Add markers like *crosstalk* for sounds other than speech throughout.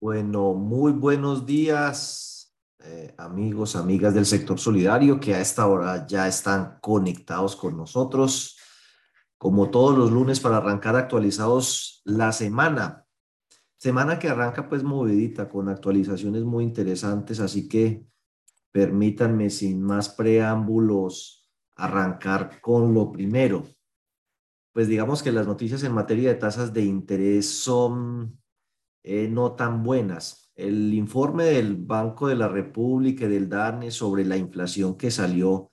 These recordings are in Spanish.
Bueno, muy buenos días, eh, amigos, amigas del sector solidario que a esta hora ya están conectados con nosotros, como todos los lunes para arrancar actualizados la semana. Semana que arranca pues movidita con actualizaciones muy interesantes, así que permítanme sin más preámbulos arrancar con lo primero. Pues digamos que las noticias en materia de tasas de interés son eh, no tan buenas. El informe del Banco de la República y del DANE sobre la inflación que salió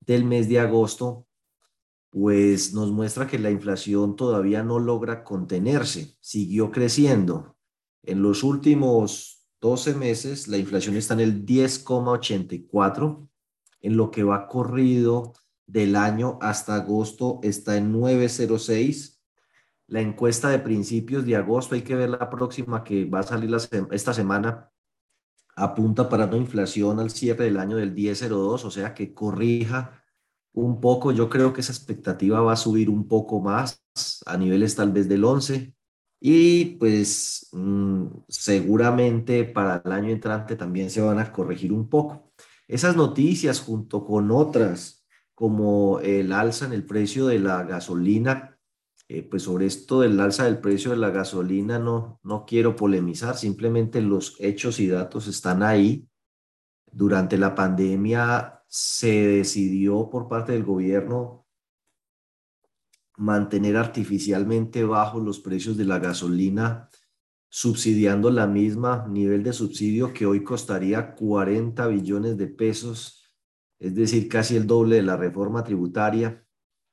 del mes de agosto, pues nos muestra que la inflación todavía no logra contenerse, siguió creciendo. En los últimos 12 meses, la inflación está en el 10,84, en lo que va corrido del año hasta agosto está en 906 la encuesta de principios de agosto, hay que ver la próxima que va a salir esta semana, apunta para una inflación al cierre del año del 10.02, o sea que corrija un poco. Yo creo que esa expectativa va a subir un poco más a niveles tal vez del 11 y pues mm, seguramente para el año entrante también se van a corregir un poco. Esas noticias junto con otras como el alza en el precio de la gasolina eh, pues sobre esto del alza del precio de la gasolina no, no quiero polemizar, simplemente los hechos y datos están ahí. Durante la pandemia se decidió por parte del gobierno mantener artificialmente bajos los precios de la gasolina, subsidiando la misma nivel de subsidio que hoy costaría 40 billones de pesos, es decir, casi el doble de la reforma tributaria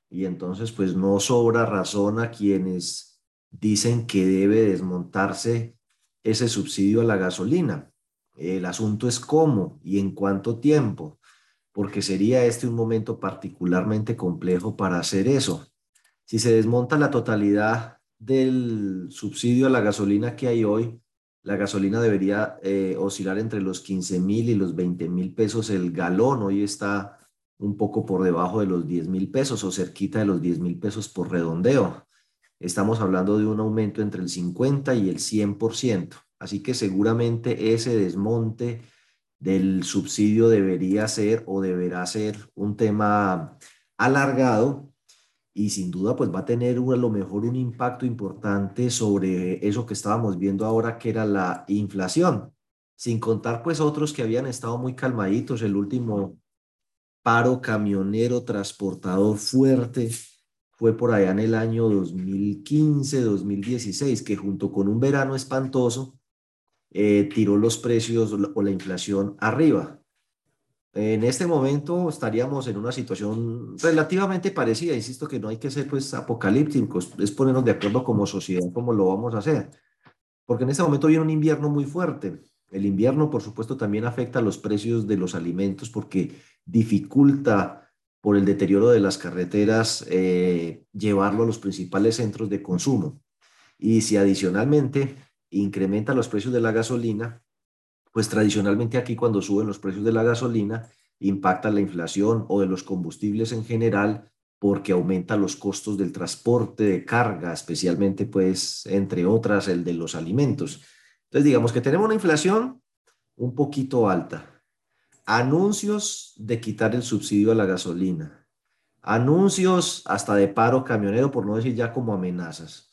y entonces pues no sobra razón a quienes dicen que debe desmontarse ese subsidio a la gasolina. El asunto es cómo y en cuánto tiempo, porque sería este un momento particularmente complejo para hacer eso. Si se desmonta la totalidad del subsidio a la gasolina que hay hoy, la gasolina debería eh, oscilar entre los 15 mil y los 20 mil pesos el galón. Hoy está un poco por debajo de los 10 mil pesos o cerquita de los 10 mil pesos por redondeo. Estamos hablando de un aumento entre el 50 y el 100%. Así que seguramente ese desmonte del subsidio debería ser o deberá ser un tema alargado y sin duda pues va a tener a lo mejor un impacto importante sobre eso que estábamos viendo ahora que era la inflación, sin contar pues otros que habían estado muy calmaditos. El último paro camionero transportador fuerte fue por allá en el año 2015, 2016, que junto con un verano espantoso eh, tiró los precios o la inflación arriba. En este momento estaríamos en una situación relativamente parecida, insisto que no hay que ser pues apocalípticos, es ponernos de acuerdo como sociedad cómo lo vamos a hacer, porque en este momento viene un invierno muy fuerte. El invierno, por supuesto, también afecta a los precios de los alimentos porque dificulta por el deterioro de las carreteras eh, llevarlo a los principales centros de consumo. Y si adicionalmente incrementa los precios de la gasolina, pues tradicionalmente aquí cuando suben los precios de la gasolina, impacta la inflación o de los combustibles en general porque aumenta los costos del transporte de carga, especialmente pues entre otras el de los alimentos. Entonces digamos que tenemos una inflación un poquito alta, anuncios de quitar el subsidio a la gasolina, anuncios hasta de paro camionero, por no decir ya como amenazas.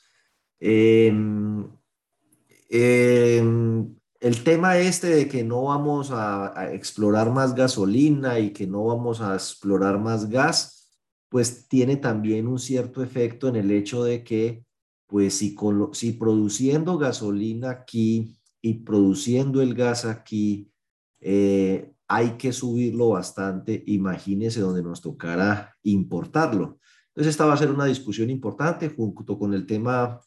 Em, em, el tema este de que no vamos a, explorar más gasolina y que no vamos a explorar más gas, pues tiene también un cierto efecto en el hecho de que, pues si, si produciendo gasolina aquí y produciendo el gas aquí, eh, hay que subirlo bastante, imagínese donde nos tocará importarlo. Entonces esta va a ser una discusión importante junto con el tema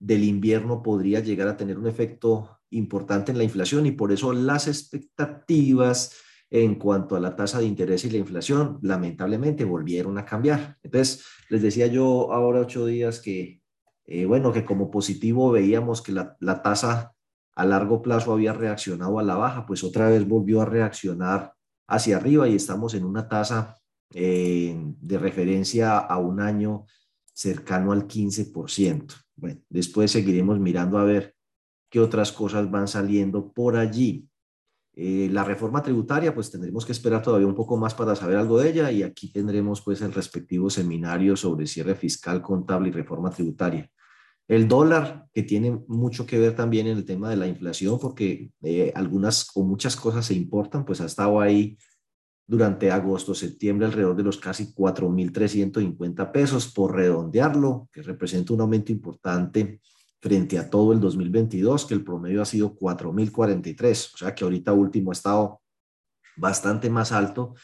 del invierno podría llegar a tener un efecto importante en la inflación y por eso las expectativas en cuanto a la tasa de interés y la inflación lamentablemente volvieron a cambiar. Entonces les decía yo ahora ocho días que, eh, bueno, que como positivo veíamos que la, la tasa a largo plazo había reaccionado a la baja, pues otra vez volvió a reaccionar hacia arriba y estamos en una tasa eh, de referencia a un año cercano al 15%. Bueno, después seguiremos mirando a ver qué otras cosas van saliendo por allí. Eh, la reforma tributaria, pues tendremos que esperar todavía un poco más para saber algo de ella y aquí tendremos pues el respectivo seminario sobre cierre fiscal, contable y reforma tributaria. El dólar, que tiene mucho que ver también en el tema de la inflación, porque eh, algunas o muchas cosas se importan, pues ha estado ahí durante agosto, septiembre, alrededor de los casi 4.350 pesos por redondearlo, que representa un aumento importante frente a todo el 2022, que el promedio ha sido 4.043, o sea que ahorita último ha estado bastante más alto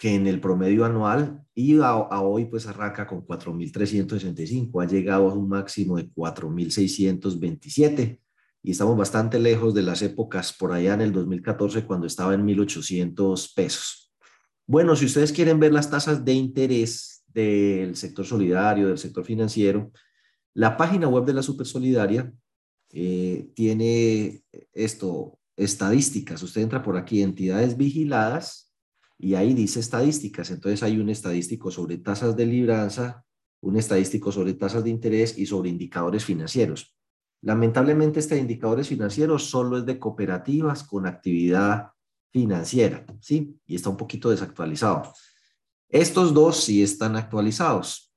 que en el promedio anual y a, hoy pues arranca con 4.365, ha llegado a un máximo de 4.627 y estamos bastante lejos de las épocas por allá en el 2014 cuando estaba en 1.800 pesos. Bueno, si ustedes quieren ver las tasas de interés del sector solidario, del sector financiero, la página web de la Supersolidaria eh, tiene esto, estadísticas. Usted entra por aquí, entidades vigiladas, y ahí dice estadísticas. Entonces hay un estadístico sobre tasas de libranza, un estadístico sobre tasas de interés y sobre indicadores financieros. Lamentablemente este indicadores financieros solo es de cooperativas con actividad financiera, ¿sí? Y está un poquito desactualizado. Estos dos sí están actualizados.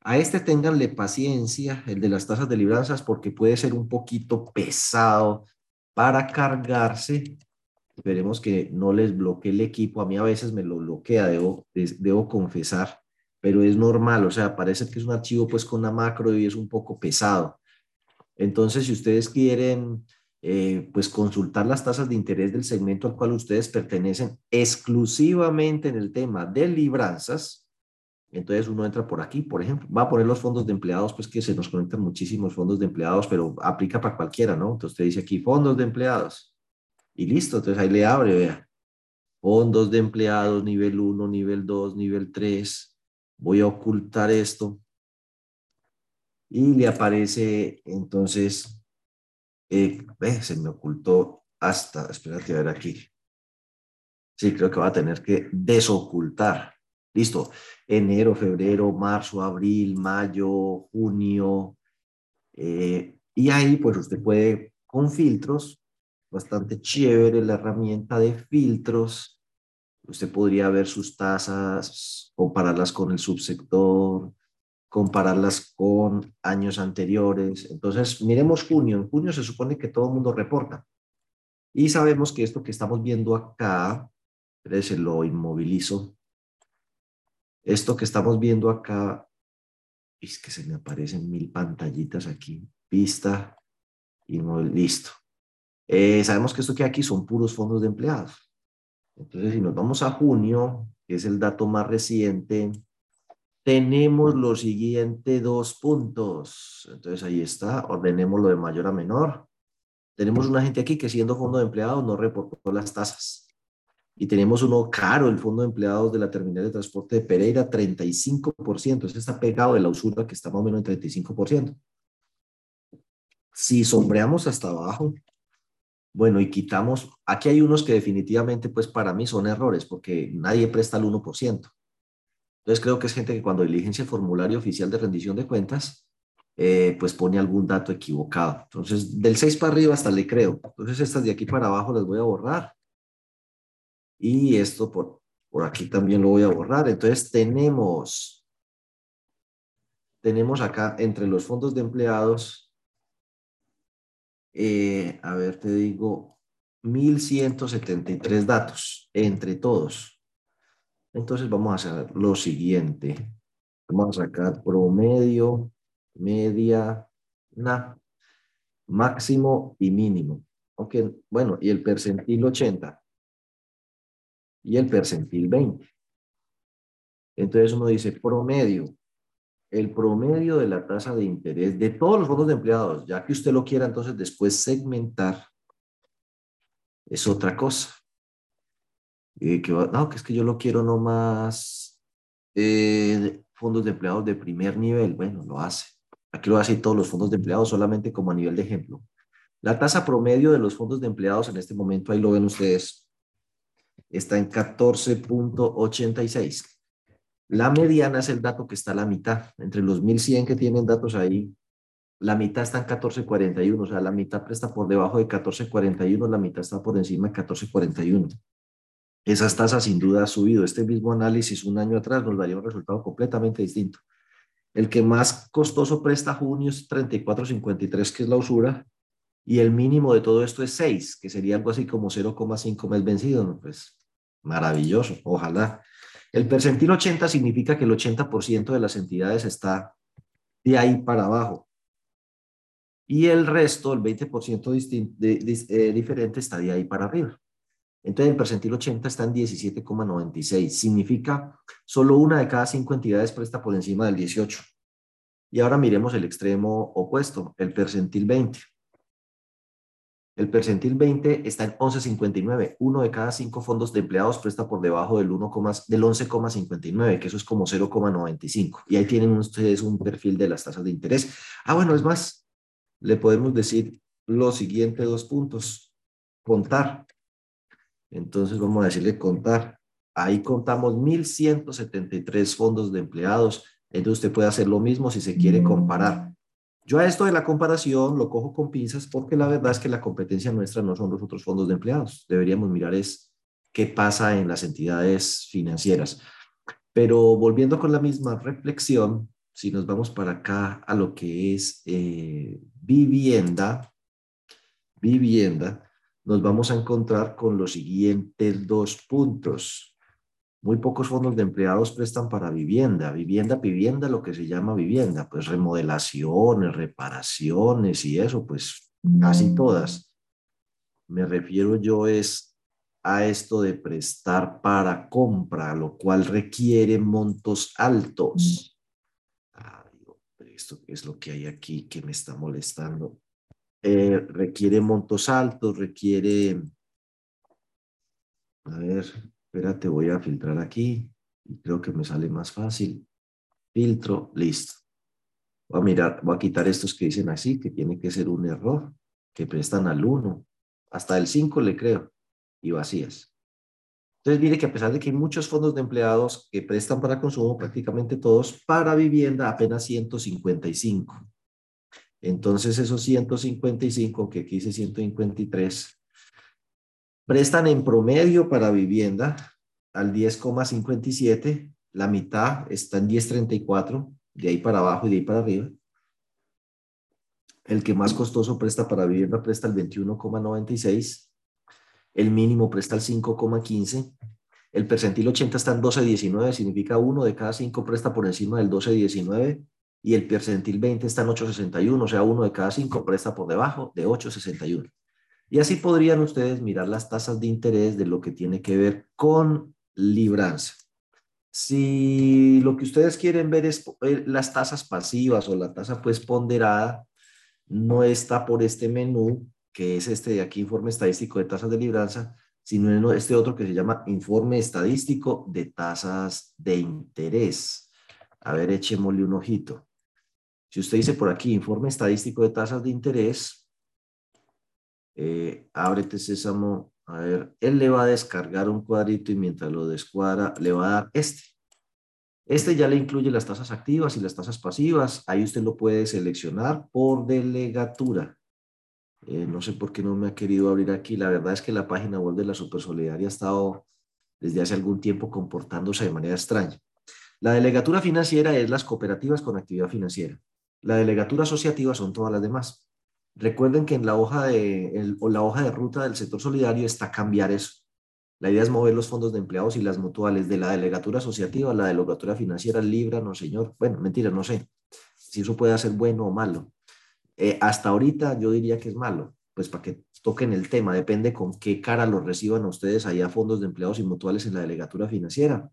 A este tenganle paciencia, el de las tasas de libranzas, porque puede ser un poquito pesado para cargarse. Esperemos que no les bloquee el equipo. A mí a veces me lo bloquea, debo, debo confesar, pero es normal. O sea, parece que es un archivo pues con una macro y es un poco pesado. Entonces, si ustedes quieren eh, pues consultar las tasas de interés del segmento al cual ustedes pertenecen exclusivamente en el tema de libranzas, entonces uno entra por aquí, por ejemplo, va a poner los fondos de empleados, pues que se nos conectan muchísimos fondos de empleados, pero aplica para cualquiera, ¿no? Entonces usted dice aquí fondos de empleados y listo, entonces ahí le abre, vea. Fondos de empleados, nivel 1, nivel 2, nivel 3. Voy a ocultar esto. Y le aparece, entonces, eh, se me ocultó hasta, espérate a ver aquí. Sí, creo que va a tener que desocultar. Listo. Enero, febrero, marzo, abril, mayo, junio. Eh, y ahí pues usted puede con filtros, bastante chévere la herramienta de filtros. Usted podría ver sus tasas, compararlas con el subsector, compararlas con años anteriores. Entonces, miremos junio. En junio se supone que todo el mundo reporta. Y sabemos que esto que estamos viendo acá, se lo inmovilizo, esto que estamos viendo acá, es que se me aparecen mil pantallitas aquí, pista y no, listo. Eh, sabemos que esto que aquí son puros fondos de empleados. Entonces, si nos vamos a junio, que es el dato más reciente, tenemos los siguientes dos puntos. Entonces, ahí está, ordenémoslo de mayor a menor. Tenemos una gente aquí que siendo fondo de empleados no reportó las tasas y tenemos uno caro, el Fondo de Empleados de la Terminal de Transporte de Pereira, 35%. Ese está pegado de la usura que está más o menos en 35%. Si sombreamos hasta abajo, bueno, y quitamos, aquí hay unos que definitivamente, pues para mí son errores, porque nadie presta el 1%. Entonces creo que es gente que cuando diligencia el formulario oficial de rendición de cuentas, eh, pues pone algún dato equivocado. Entonces, del 6 para arriba hasta le creo. Entonces, estas de aquí para abajo las voy a borrar y esto por, por aquí también lo voy a borrar. Entonces tenemos, tenemos acá entre los fondos de empleados, eh, a ver, te digo, 1173 datos entre todos. Entonces vamos a hacer lo siguiente. Vamos a sacar promedio, media, na, máximo y mínimo. Ok, bueno, y el percentil 80 y el percentil 20. Entonces uno dice promedio. El promedio de la tasa de interés de todos los fondos de empleados, ya que usted lo quiera entonces después segmentar, es otra cosa. que, no, que es que yo lo quiero nomás eh, fondos de empleados de primer nivel. Bueno, lo hace. Aquí lo hace todos los fondos de empleados solamente como a nivel de ejemplo. La tasa promedio de los fondos de empleados en este momento, ahí lo ven ustedes, está en 14.86. La mediana es el dato que está a la mitad. Entre los 1100 que tienen datos ahí, la mitad está en 14.41, o sea, la mitad presta por debajo de 14.41, la mitad está por encima de 14.41. Esas tasas sin duda han subido. Este mismo análisis un año atrás nos daría un resultado completamente distinto. El que más costoso presta junio es 34.53, que es la usura, y el mínimo de todo esto es 6, que sería algo así como 0,5 mes vencido. Pues maravilloso, ojalá. El percentil 80 significa que el 80% de las entidades está de ahí para abajo. Y el resto, el 20% eh, diferente, está de ahí para arriba. Entonces el percentil 80 está en 17,96. Significa solo una de cada cinco entidades presta por encima del 18. Y ahora miremos el extremo opuesto, el percentil 20. El percentil 20 está en 11,59. Uno de cada cinco fondos de empleados presta por debajo del, 1, del 11,59, que eso es como 0,95. Y ahí tienen ustedes un perfil de las tasas de interés. Ah, bueno, es más, le podemos decir los siguientes dos puntos. Contar. Entonces vamos a decirle contar. Ahí contamos 1.173 fondos de empleados. Entonces usted puede hacer lo mismo si se quiere comparar. Yo a esto de la comparación lo cojo con pinzas porque la verdad es que la competencia nuestra no son los otros fondos de empleados. Deberíamos mirar es qué pasa en las entidades financieras. Pero volviendo con la misma reflexión, si nos vamos para acá a lo que es eh, vivienda, vivienda, nos vamos a encontrar con los siguientes dos puntos. Muy pocos fondos de empleados prestan para vivienda. Vivienda, vivienda, lo que se llama vivienda, pues remodelaciones, reparaciones y eso, pues casi mm. todas. Me refiero yo es a esto de prestar para compra, lo cual requiere montos altos. Ay, esto es lo que hay aquí que me está molestando. Eh, requiere montos altos, requiere, a ver, Espérate, voy a filtrar aquí. Y creo que me sale más fácil. Filtro, listo. Voy a mirar, voy a quitar estos que dicen así, que tiene que ser un error, que prestan al 1. Hasta el 5 le creo. Y vacías. Entonces mire que a pesar de que hay muchos fondos de empleados que prestan para consumo, prácticamente todos, para vivienda apenas 155. Entonces esos 155, que aquí dice 153, Prestan en promedio para vivienda al 10,57, la mitad está en 10,34, de ahí para abajo y de ahí para arriba. El que más costoso presta para vivienda presta el 21,96, el mínimo presta el 5,15, el percentil 80 está en 12,19, significa uno de cada cinco presta por encima del 12,19 y el percentil 20 está en 8,61, o sea, uno de cada cinco presta por debajo de 8,61. Y así podrían ustedes mirar las tasas de interés de lo que tiene que ver con libranza. Si lo que ustedes quieren ver es eh, las tasas pasivas o la tasa pues ponderada, no está por este menú, que es este de aquí, informe estadístico de tasas de libranza, sino en este otro que se llama informe estadístico de tasas de interés. A ver, echémosle un ojito. Si usted dice por aquí informe estadístico de tasas de interés, eh, ábrete sésamo, a ver, él le va a descargar un cuadrito y mientras lo descuadra le va a dar este. Este ya le incluye las tasas activas y las tasas pasivas. Ahí usted lo puede seleccionar por delegatura. Eh, no sé por qué no me ha querido abrir aquí. La verdad es que la página web de la Supersolidaria ha estado desde hace algún tiempo comportándose de manera extraña. La delegatura financiera es las cooperativas con actividad financiera. La delegatura asociativa son todas las demás. Recuerden que en la hoja de, o la hoja de ruta del sector solidario está cambiar eso. La idea es mover los fondos de empleados y las mutuales de la delegatura asociativa a la delegatura financiera Libra, no señor. Bueno, mentira, no sé si eso puede ser bueno o malo. Eh, hasta ahorita yo diría que es malo, pues para que toquen el tema, depende con qué cara lo reciban ustedes allá fondos de empleados y mutuales en la delegatura financiera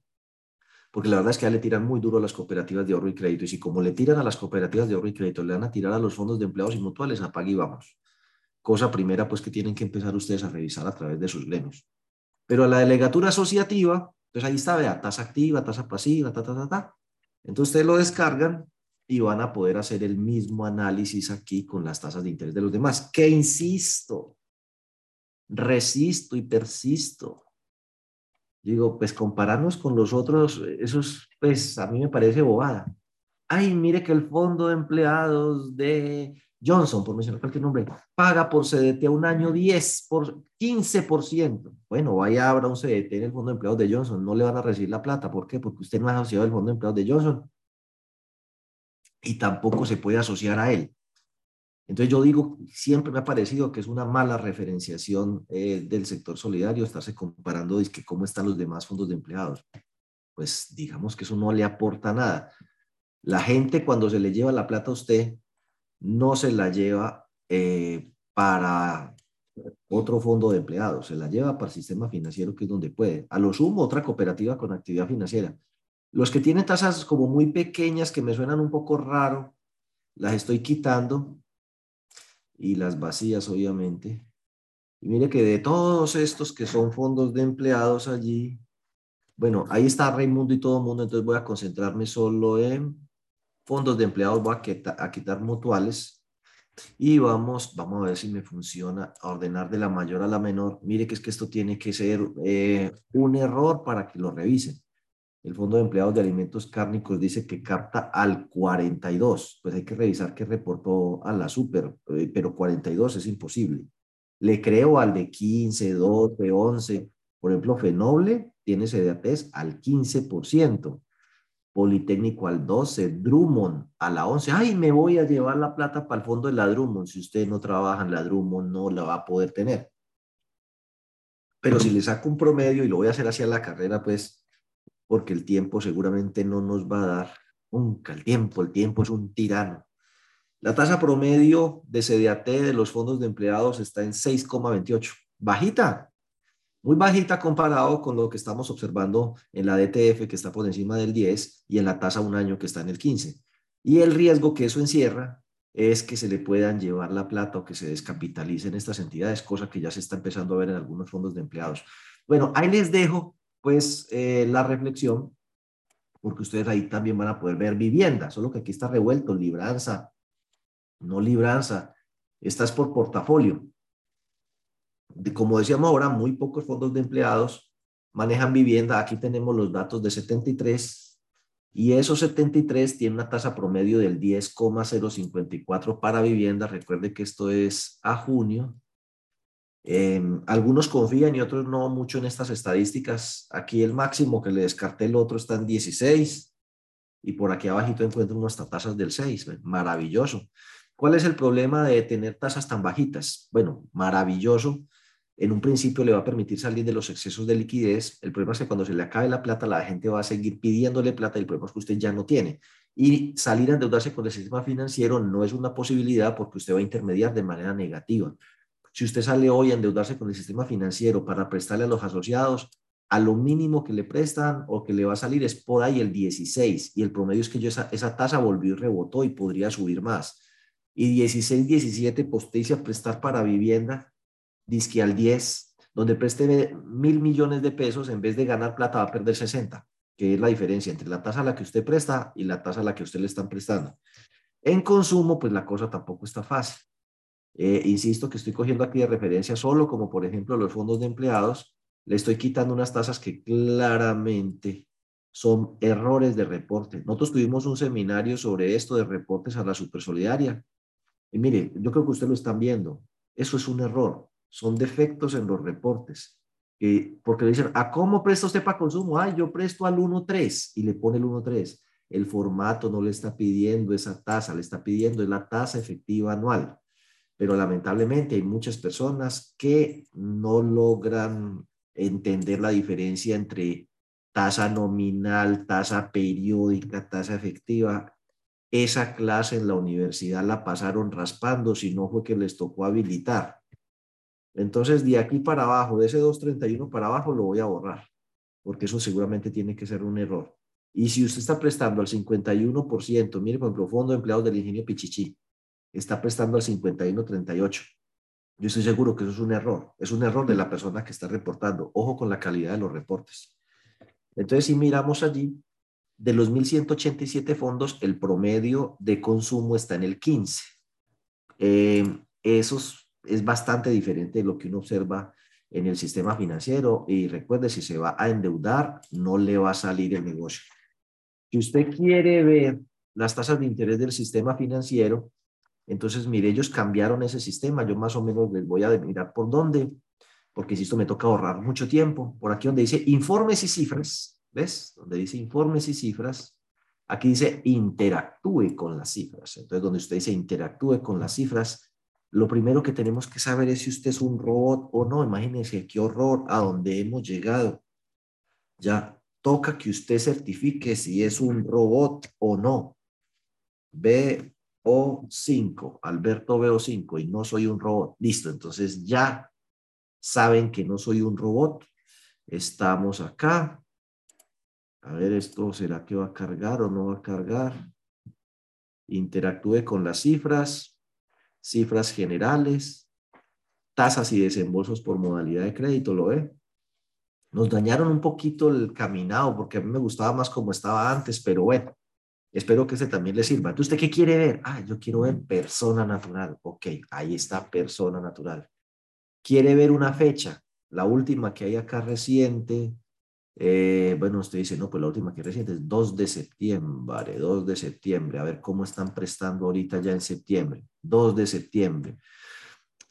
porque la verdad es que ya le tiran muy duro a las cooperativas de ahorro y crédito, y si como le tiran a las cooperativas de ahorro y crédito, le van a tirar a los fondos de empleados y mutuales, apague y vamos. Cosa primera, pues que tienen que empezar ustedes a revisar a través de sus gremios. Pero a la delegatura asociativa, pues ahí está, vea, tasa activa, tasa pasiva, ta, ta, ta, ta. Entonces ustedes lo descargan y van a poder hacer el mismo análisis aquí con las tasas de interés de los demás. Que insisto, resisto y persisto digo, pues compararnos con los otros, eso es, pues a mí me parece bobada. ay, mire que el fondo de empleados de Johnson, por mencionar cualquier nombre, paga por CDT a un año 10, por 15%. Bueno, vaya, abra un CDT en el fondo de empleados de Johnson, no le van a recibir la plata. ¿Por qué? Porque usted no es asociado al fondo de empleados de Johnson y tampoco se puede asociar a él. Entonces yo digo, siempre me ha parecido que es una mala referenciación eh, del sector solidario estarse comparando es que cómo están los demás fondos de empleados. Pues digamos que eso no le aporta nada. La gente cuando se le lleva la plata a usted, no se la lleva eh, para otro fondo de empleados, se la lleva para el sistema financiero que es donde puede. A lo sumo, otra cooperativa con actividad financiera. Los que tienen tasas como muy pequeñas que me suenan un poco raro, las estoy quitando y las vacías, obviamente. Y mire que de todos estos que son fondos de empleados allí, bueno, ahí está Raimundo y todo el mundo, entonces voy a concentrarme solo en fondos de empleados, voy a, quitar, mutuales y vamos, vamos a ver si me funciona a ordenar de la mayor a la menor. Mire que es que esto tiene que ser eh, un error para que lo revisen. El Fondo de Empleados de Alimentos Cárnicos dice que capta al 42. Pues hay que revisar qué reportó a la super, eh, pero 42 es imposible. Le creo al de 15, 12, 11. Por ejemplo, Fenoble tiene CDATs al 15%. Politécnico al 12, Drummond a la 11. Ay, me voy a llevar la plata para el fondo de la Drummond. Si usted no trabaja en la Drummond, no la va a poder tener. Pero si le saco un promedio y lo voy a hacer hacia la carrera, pues porque el tiempo seguramente no nos va a dar nunca el tiempo, el tiempo es un tirano. La tasa promedio de CDAT de los fondos de empleados está en 6,28, bajita, muy bajita comparado con lo que estamos observando en la DTF que está por encima del 10 y en la tasa un año que está en el 15. Y el riesgo que eso encierra es que se le puedan llevar la plata o que se descapitalicen estas entidades, cosa que ya se está empezando a ver en algunos fondos de empleados. Bueno, ahí les dejo pues eh, la reflexión, porque ustedes ahí también van a poder ver vivienda, solo que aquí está revuelto, libranza, no libranza, esta es por portafolio. como decíamos ahora, muy pocos fondos de empleados manejan vivienda. Aquí tenemos los datos de 73 y esos 73 tienen una tasa promedio del 10,054 para vivienda. Recuerde que esto es a junio Em, algunos confían y otros no mucho en estas estadísticas. Aquí el máximo que le descarté el otro está en 16 y por aquí abajito encuentro unas tasas del 6. Maravilloso. ¿Cuál es el problema de tener tasas tan bajitas? Bueno, maravilloso. En un principio le va a permitir salir de los excesos de liquidez. El problema es que cuando se le acabe la plata, la gente va a seguir pidiéndole plata y el problema es que usted ya no tiene. Y salir a endeudarse con el sistema financiero no es una posibilidad porque usted va a intermediar de manera negativa. Si usted sale hoy a endeudarse con el sistema financiero para prestarle a los asociados, a lo mínimo que le prestan o que le va a salir es por ahí el 16 y el promedio es que yo esa, esa tasa volvió y rebotó y podría subir más. Y 16, 17 posticia prestar para vivienda, disque al 10, donde preste mil millones de pesos, en vez de ganar plata va a perder 60, que es la diferencia entre la tasa a la que usted presta y la tasa a la que usted le están prestando. En consumo, pues la cosa tampoco está fácil. Eh, insisto que estoy cogiendo aquí de referencia solo como por ejemplo los fondos de empleados, le estoy quitando unas tasas que claramente son errores de reporte. Nosotros tuvimos un seminario sobre esto de reportes a la supersolidaria. Y mire, yo creo que ustedes lo están viendo. Eso es un error. Son defectos en los reportes. porque le dicen, ¿a cómo presta usted para consumo? Ay, yo presto al 1.3 y le pone el 1.3. El formato no le está pidiendo esa tasa, le está pidiendo la tasa efectiva anual pero lamentablemente hay muchas personas que no logran entender la diferencia entre tasa nominal, tasa periódica, tasa efectiva. Esa clase en la universidad la pasaron raspando, si no fue que les tocó habilitar. Entonces, de aquí para abajo, de ese 231 para abajo, lo voy a borrar, porque eso seguramente tiene que ser un error. Y si usted está prestando al 51%, mire, por ejemplo, Fondo de Empleados del Ingenio Pichichi, está prestando al 51.38. Yo estoy seguro que eso es un error. Es un error de la persona que está reportando. Ojo con la calidad de los reportes. Entonces, si miramos allí, de los 1.187 fondos, el promedio de consumo está en el 15. Eh, eso es bastante diferente de lo que uno observa en el sistema financiero. Y recuerde, si se va a endeudar, no le va a salir el negocio. Si usted quiere ver las tasas de interés del sistema financiero. Entonces, mire, ellos cambiaron ese sistema. Yo más o menos les voy a mirar por dónde, porque si esto me toca ahorrar mucho tiempo. Por aquí donde dice informes y cifras, ¿ves? Donde dice informes y cifras, aquí dice interactúe con las cifras. Entonces, donde usted dice interactúe con las cifras, lo primero que tenemos que saber es si usted es un robot o no. Imagínense qué horror a donde hemos llegado. Ya toca que usted certifique si es un robot o no. BO5, Alberto BO5, y no soy un robot. Listo, entonces ya saben que no soy un robot. Estamos acá. A ver, esto será que va a cargar o no va a cargar. Interactúe con las cifras cifras generales, tasas y desembolsos por modalidad de crédito, ¿lo ve? Nos dañaron un poquito el caminado porque a mí me gustaba más como estaba antes, pero bueno, espero que ese también le sirva. ¿Usted qué quiere ver? Ah, yo quiero ver persona natural. Ok, ahí está persona natural. ¿Quiere ver una fecha? La última que hay acá reciente, eh, bueno, usted dice, no, pues la última que reciente es 2 de septiembre, 2 de septiembre, a ver cómo están prestando ahorita ya en septiembre, 2 de septiembre.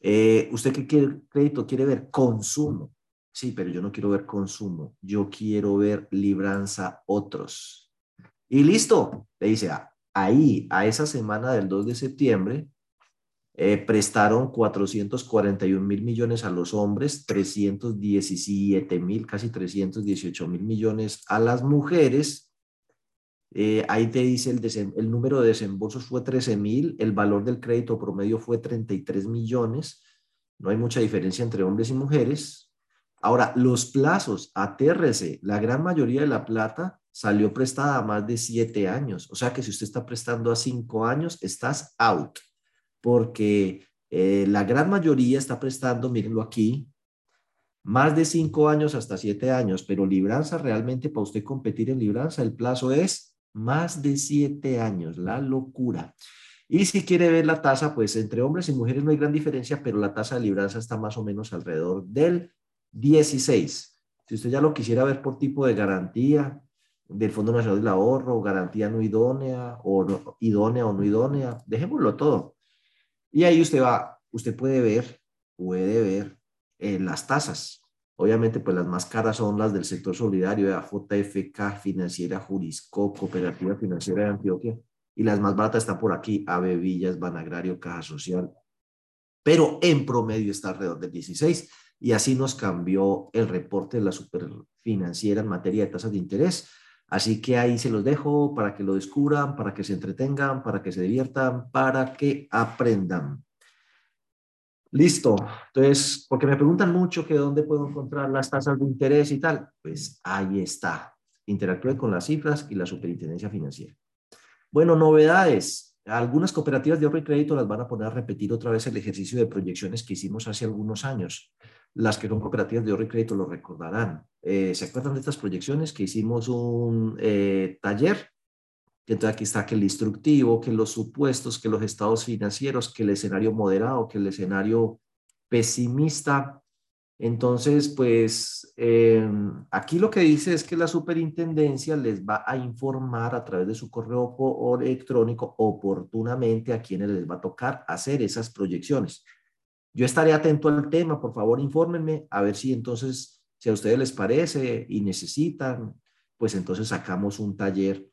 Eh, ¿Usted qué quiere, crédito quiere ver? Consumo. Sí, pero yo no quiero ver consumo, yo quiero ver libranza otros. Y listo, le dice, ah, ahí, a esa semana del 2 de septiembre, eh, prestaron 441 mil millones a los hombres, 317 mil, casi 318 mil millones a las mujeres. Eh, ahí te dice el, número de desembolsos fue 13 mil, el valor del crédito promedio fue 33 millones. No hay mucha diferencia entre hombres y mujeres. Ahora, los plazos, atérrese, la gran mayoría de la plata salió prestada a más de siete años. O sea que si usted está prestando a cinco años, estás out porque eh, la gran mayoría está prestando, mírenlo aquí, más de cinco años hasta siete años, pero libranza realmente para usted competir en libranza, el plazo es más de siete años, la locura. Y si quiere ver la tasa, pues entre hombres y mujeres no hay gran diferencia, pero la tasa de libranza está más o menos alrededor del 16. Si usted ya lo quisiera ver por tipo de garantía, del Fondo Nacional del Ahorro, garantía no idónea o no, idónea o no idónea, dejémoslo todo. Y ahí usted va, usted puede ver, puede ver eh, las tasas. Obviamente, pues las más caras son las del sector solidario, de JFK, Financiera Jurisco, Cooperativa Financiera de Antioquia, y las más baratas están por aquí, AB Villas, Banagrario, Caja Social. Pero en promedio está alrededor del 16, y así nos cambió el reporte de la superfinanciera en materia de tasas de interés. Así que ahí se los dejo para que lo descubran, para que se entretengan, para que se diviertan, para que aprendan. Listo. Entonces, porque me preguntan mucho que dónde puedo encontrar las tasas de interés y tal. Pues ahí está. Interactúe con las cifras y la superintendencia financiera. Bueno, novedades. Algunas cooperativas de ahorro y crédito las van a poner a repetir otra vez el ejercicio de proyecciones que hicimos hace algunos años. Las que son cooperativas de ahorro y crédito lo recordarán. Eh, ¿Se acuerdan de estas proyecciones que hicimos un eh, taller? Entonces aquí está que el instructivo, que los supuestos, que los estados financieros, que el escenario moderado, que el escenario pesimista. Entonces, pues em, aquí lo que dice es que la superintendencia les va a informar a través de su correo electrónico oportunamente a quienes les va a tocar hacer esas proyecciones. Yo estaré atento al tema, por favor, infórmenme a ver si entonces, si a ustedes les parece y necesitan, pues entonces sacamos un taller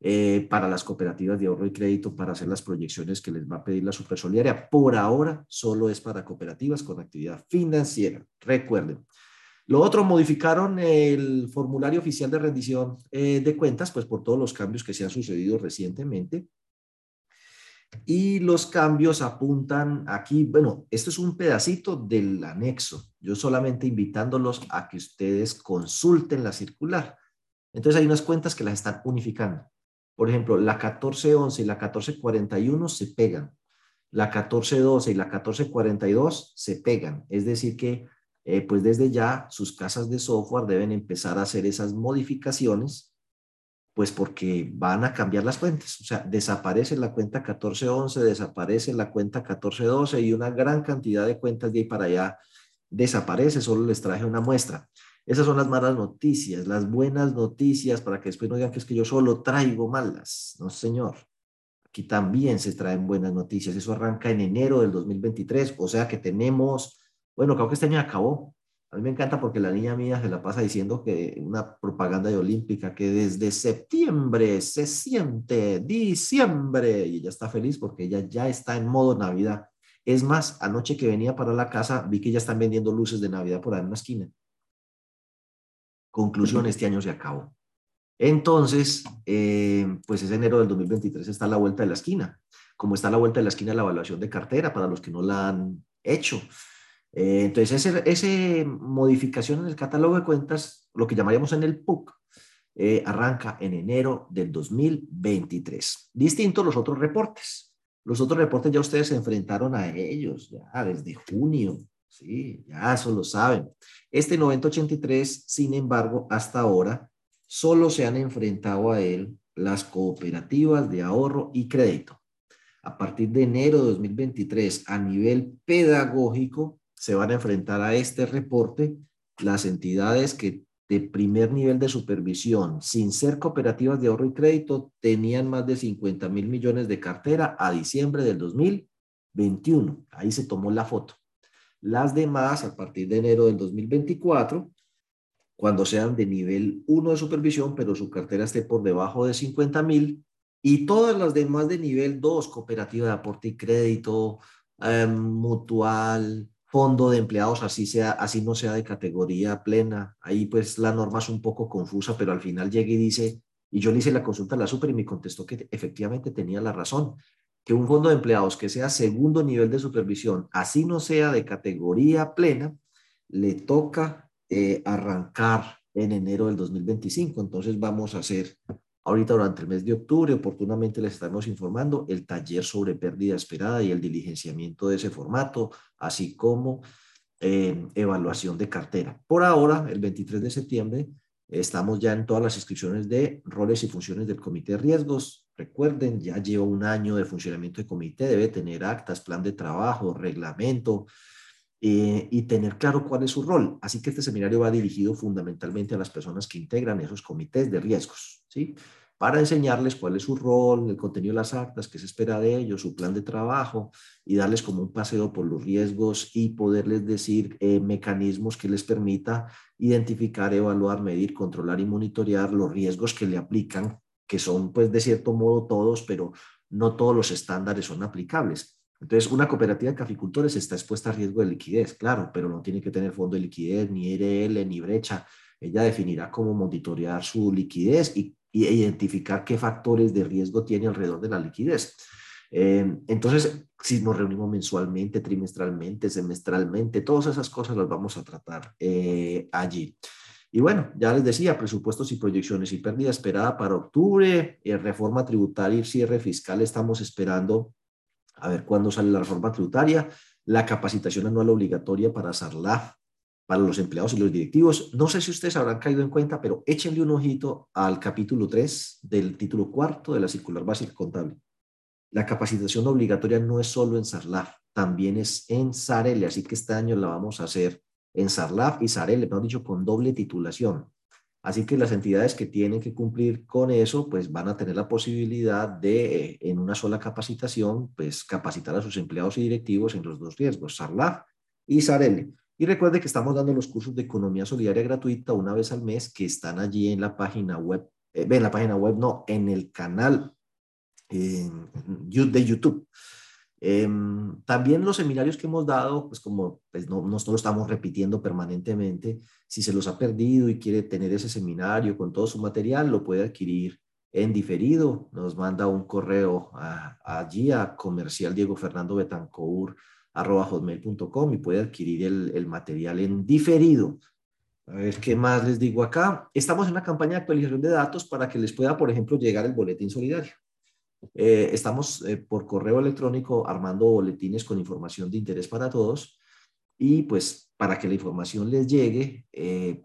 eh, para las cooperativas de ahorro y crédito para hacer las proyecciones que les va a pedir la Supersolidaria. Por ahora, solo es para cooperativas con actividad financiera. Recuerden. Lo otro, modificaron el formulario oficial de rendición eh, de cuentas, pues por todos los cambios que se han sucedido recientemente. Y los cambios apuntan aquí, bueno, esto es un pedacito del anexo. Yo solamente invitándolos a que ustedes consulten la circular. Entonces hay unas cuentas que las están unificando. Por ejemplo, la 1411 y la 1441 se pegan. La 1412 y la 1442 se pegan. Es decir que, eh, pues desde ya, sus casas de software deben empezar a hacer esas modificaciones pues porque van a cambiar las cuentas. O sea, desaparece la cuenta 1411, desaparece la cuenta 1412 y una gran cantidad de cuentas de ahí para allá desaparece. Solo les traje una muestra. Esas son las malas noticias. Las buenas noticias para que después no digan que es que yo solo traigo malas. No, señor. aquí también se traen buenas noticias. Eso arranca en enero del 2023, o sea que tenemos, bueno, creo que este año acabó. A mí me encanta porque la niña mía se la pasa diciendo que una propaganda de Olímpica que desde septiembre se siente diciembre y ella está feliz porque ella ya está en modo Navidad. Es más, anoche que venía para la casa vi que ya están vendiendo luces de Navidad por ahí en una esquina. Conclusión, este año se acabó. Entonces, eh, pues es enero del 2023, está la vuelta de la esquina. Como está la vuelta de la esquina la evaluación de cartera para los que no la han hecho. Eh, entonces, esa modificación en el catálogo de cuentas, lo que llamaríamos en el PUC, eh, arranca en enero del 2023. Distinto los otros reportes. Los otros reportes ya ustedes se enfrentaron a ellos, ya desde junio, Sí, ya eso lo saben. Este 9083, sin embargo, hasta ahora solo se han enfrentado a él las cooperativas de ahorro y crédito. A partir de enero de 2023, a nivel pedagógico, se van a enfrentar a este reporte las entidades que de primer nivel de supervisión, sin ser cooperativas de ahorro y crédito, tenían más de 50 mil millones de cartera a diciembre del 2021. Ahí se tomó la foto. Las demás, a partir de enero del 2024, cuando sean de nivel 1 de supervisión, pero su cartera esté por debajo de 50 mil, y todas las demás de nivel 2, cooperativa de aporte y crédito, em, mutual, fondo de empleados, así, sea, así no sea de categoría plena. Ahí pues la norma es un poco confusa, pero al final llega y dice, y yo le hice la consulta a la super y me contestó que efectivamente tenía la razón que un fondo de empleados que sea segundo nivel de supervisión, así no sea de categoría plena, le toca eh, arrancar en enero del 2025. Entonces vamos a hacer ahorita durante el mes de octubre, oportunamente les estamos informando el taller sobre pérdida esperada y el diligenciamiento de ese formato, así como eh, evaluación de cartera. Por ahora, el 23 de septiembre, estamos ya en todas las inscripciones de roles y funciones del comité de riesgos. Recuerden, ya lleva un año de funcionamiento de comité, debe tener actas, plan de trabajo, reglamento eh, y tener claro cuál es su rol. Así que este seminario va dirigido fundamentalmente a las personas que integran esos comités de riesgos, ¿sí? Para enseñarles cuál es su rol, el contenido de las actas, qué se espera de ellos, su plan de trabajo y darles como un paseo por los riesgos y poderles decir eh, mecanismos que les permita identificar, evaluar, medir, controlar y monitorear los riesgos que le aplican que son pues de cierto modo todos, pero no todos los estándares son aplicables. Entonces, una cooperativa de caficultores está expuesta a riesgo de liquidez, claro, pero no tiene que tener fondo de liquidez, ni RL, ni brecha. Ella definirá cómo monitorear su liquidez y, identificar qué factores de riesgo tiene alrededor de la liquidez. Eh, entonces, si nos reunimos mensualmente, trimestralmente, semestralmente, todas esas cosas las vamos a tratar eh, allí. Y bueno, ya les decía, presupuestos y proyecciones y pérdida esperada para octubre, eh, reforma tributaria y cierre fiscal, estamos esperando a ver cuándo sale la reforma tributaria, la capacitación anual obligatoria para SARLAF, para los empleados y los directivos. No sé si ustedes habrán caído en cuenta, pero échenle un ojito al capítulo 3 del título cuarto de la circular básica contable. La capacitación obligatoria no es solo en SARLAF, también es en SARELE, así que este año la vamos a hacer en SARLAF y SAREL, hemos dicho, con doble titulación. Así que las entidades que tienen que cumplir con eso, pues van a tener la posibilidad de, eh, en una sola capacitación, pues capacitar a sus empleados y directivos en los dos riesgos, SARLAF y SAREL. Y recuerde que estamos dando los cursos de economía solidaria gratuita una vez al mes que están allí en la página web, eh, en la página web, no, en el canal de YouTube. Em, también los seminarios que hemos dado, pues como pues lo estamos repitiendo permanentemente, si se los ha perdido y quiere tener ese seminario con todo su material, lo puede adquirir en diferido. Nos manda un correo allí a comercial Diego Fernando Betancourt hotmail.com y puede adquirir el, el material en diferido. A ver, ¿qué más les digo acá? Estamos en una campaña de actualización de datos para que les pueda, por ejemplo, llegar el boletín solidario. Eh, estamos eh, por correo electrónico armando boletines con información de interés para todos y pues para que la información les llegue, eh,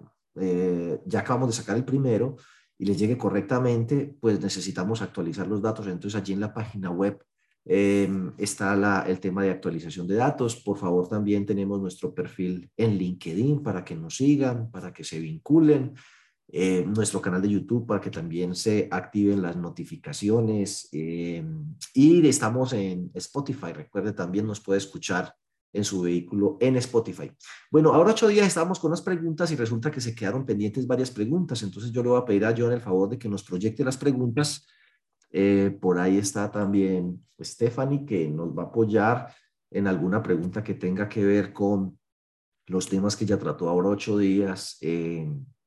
ya acabamos de sacar el primero y les llegue correctamente, pues necesitamos actualizar los datos. Entonces allí en la página web em, está el tema de actualización de datos. Por favor, también tenemos nuestro perfil en LinkedIn para que nos sigan, para que se vinculen. Eh, nuestro canal de YouTube para que también se activen las notificaciones. Eh, y estamos en Spotify. Recuerde, también nos puede escuchar en su vehículo en Spotify. Bueno, ahora ocho días estamos con las preguntas y resulta que se quedaron pendientes varias preguntas. Entonces yo le voy a pedir a John el favor de que nos proyecte las preguntas. Eh, por ahí está también Stephanie que nos va a apoyar en alguna pregunta que tenga que ver con los temas que ya trató ahora ocho días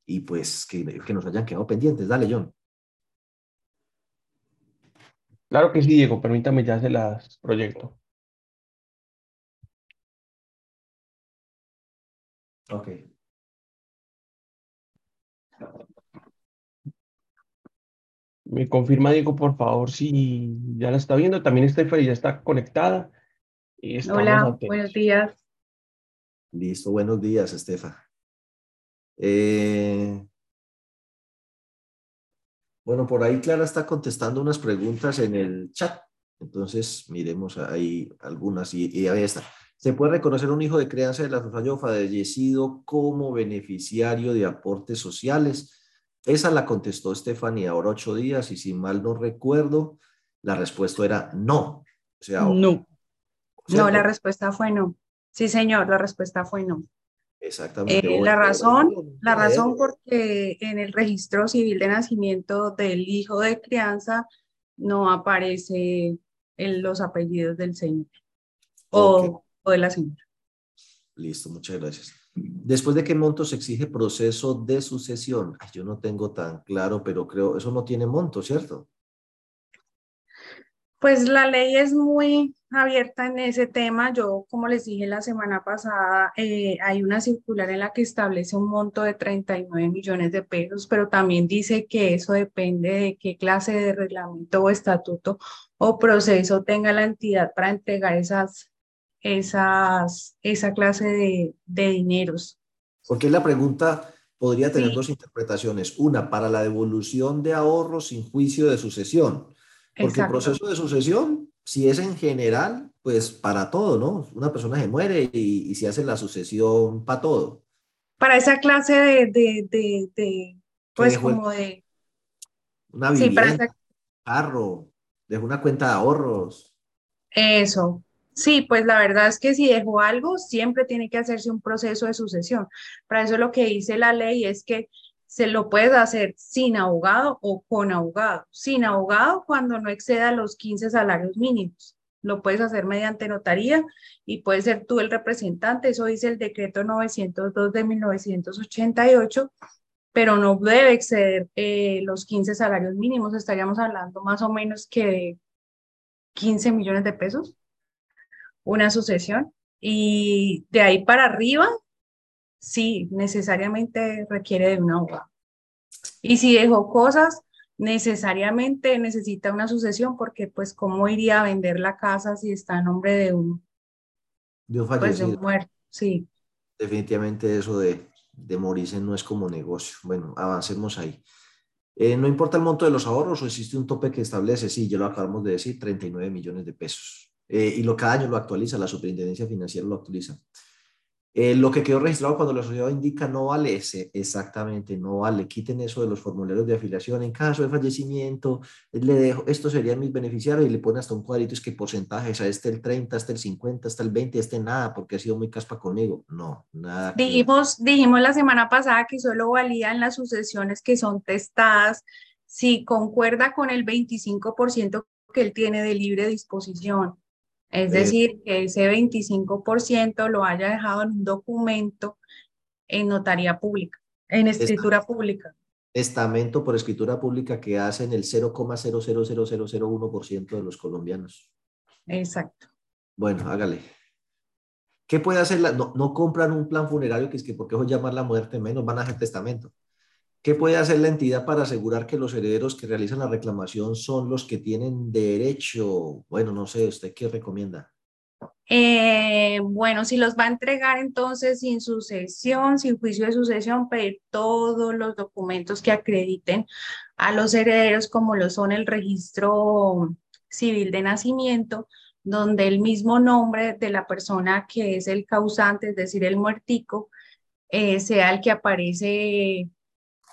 y pues que, que nos hayan quedado pendientes. Dale, John. Claro que sí, Diego, permítame, ya se las proyecto. Ok. Me confirma, Diego, por favor, si ya la está viendo. También Stephanie ya está conectada. Y Hola, buenos días. Listo, buenos días, Estefa. Eh, bueno, por ahí Clara está contestando unas preguntas en el chat. Entonces, miremos ahí algunas y, ahí está. ¿Se puede reconocer un hijo de crianza de la o fallecido como beneficiario de aportes sociales? Esa la contestó Stephanie ahora ocho días y si mal no recuerdo, la respuesta era no. O sea, no. No, la respuesta fue no. Sí, señor, la respuesta fue no. Exactamente. Eh, la razón, la razón porque en el registro civil de nacimiento del hijo de crianza no aparece en los apellidos del señor o, o, de la señora. Listo, muchas gracias. Después de qué monto se exige proceso de sucesión, yo no tengo tan claro, pero creo eso no tiene monto, ¿cierto? Pues la ley es muy abierta en ese tema. Yo, como les dije la semana pasada, eh, hay una circular en la que establece un monto de 39 millones de pesos, pero también dice que eso depende de qué clase de reglamento o estatuto o proceso tenga la entidad para entregar esas, esas, esa clase de, de dineros. Porque la pregunta podría tener dos interpretaciones. Una, para la devolución de ahorros sin juicio de sucesión porque el proceso de sucesión, si es en general, pues para todo, ¿no? Una persona se muere y, y se hace la sucesión para todo. Para esa clase de, de, de, pues como de... Una vivienda, sí, carro, dejó una cuenta de ahorros. Eso, Sí, pues la verdad es que si dejó algo, siempre tiene que hacerse un proceso de sucesión. Para eso lo que dice la ley es que se lo puedes hacer sin abogado o con abogado. Sin abogado cuando no exceda los 15 salarios mínimos. Lo puedes hacer mediante notaría y puedes ser tú el representante. Eso dice el decreto 902 de 1988, pero no debe exceder eh, los 15 salarios mínimos. Estaríamos hablando más o menos que de 15 millones de pesos, una sucesión. Y de ahí para arriba, sí, necesariamente requiere de un abogado. Y si dejó cosas, necesariamente necesita una sucesión porque pues cómo iría a vender la casa si está en nombre de un, de un. Pues, de un muerto, sí. Definitivamente eso de, de morirse no es como negocio. Bueno, avancemos ahí. Eh, no importa el monto de los ahorros o existe un tope que establece, sí, ya lo acabamos de decir, 39 millones de pesos. Eh, y lo cada año lo actualiza, la superintendencia financiera lo actualiza. Eh, lo que quedó registrado cuando la sociedad indica no vale ese, exactamente, no vale. Quiten eso de los formularios de afiliación. En caso de fallecimiento, le dejo, estos serían mis beneficiarios y le pone hasta un cuadrito, es que porcentajes, a este el 30, este el 50, hasta el 20, este nada, porque ha sido muy caspa conmigo. No, nada. Dijimos, dijimos la semana pasada que solo valían las sucesiones que son testadas si concuerda con el 25% que él tiene de libre disposición. Es decir, que ese 25% lo haya dejado en un documento en notaría pública, en escritura pública. Estamento por escritura pública que hacen el 0,000001% de los colombianos. Exacto. Bueno, hágale. ¿Qué puede hacer? La, no, no compran un plan funerario que es que porque eso llamar la muerte menos van a hacer testamento. ¿Qué puede hacer la entidad para asegurar que los herederos que realizan la reclamación son los que tienen derecho? Bueno, no sé, ¿usted qué recomienda? Eh, bueno, si los va a entregar entonces sin sucesión, sin juicio de sucesión, pedir todos los documentos que acrediten a los herederos, como lo son el registro civil de nacimiento, donde el mismo nombre de la persona que es el causante, es decir, el muertico, eh, sea el que aparece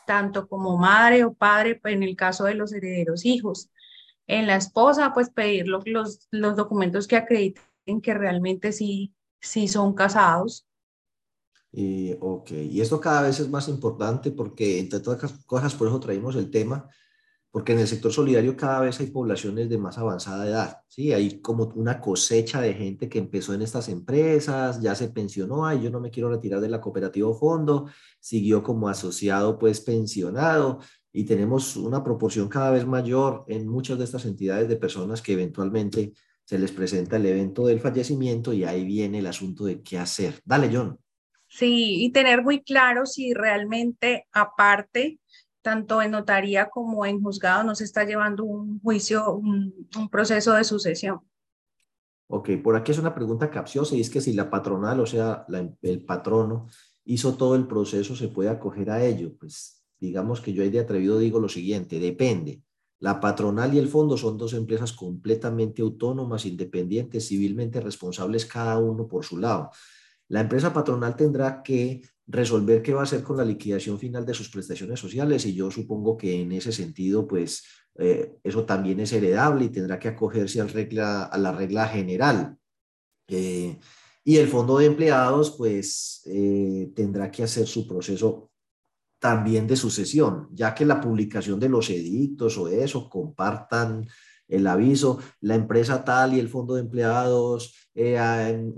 tanto como madre o padre en el caso de los herederos hijos. En la esposa, pues pedir los, los documentos que acrediten que realmente sí, sí son casados. Y, ok, y esto cada vez es más importante porque, entre las cosas, por eso traímos el tema, porque en el sector solidario cada vez hay poblaciones de más avanzada edad, ¿sí? Hay como una cosecha de gente que empezó en estas empresas, ya se pensionó, ay, yo no me quiero retirar de la cooperativa fondo, siguió como asociado, pues pensionado, y tenemos una proporción cada vez mayor en muchas de estas entidades de personas que eventualmente se les presenta el evento del fallecimiento y ahí viene el asunto de qué hacer. Dale, John. Sí, y tener muy claro si realmente aparte tanto en notaría como en juzgado no se está llevando un juicio, un, proceso de sucesión. Ok, por aquí es una pregunta capciosa y es que si la patronal, o sea, el patrono, hizo todo el proceso, ¿se puede acoger a ello? Pues digamos que yo ahí de atrevido digo lo siguiente, depende. La patronal y el fondo son dos empresas completamente autónomas, independientes, civilmente responsables cada uno por su lado. La empresa patronal tendrá que resolver qué va a hacer con la liquidación final de sus prestaciones sociales y yo supongo que en ese sentido, pues eh, eso también es heredable y tendrá que acogerse a la regla general. Eh, y el fondo de empleados, pues eh, tendrá que hacer su proceso también de sucesión, ya que la publicación de los edictos o eso compartan el aviso, la empresa tal y el fondo de empleados eh,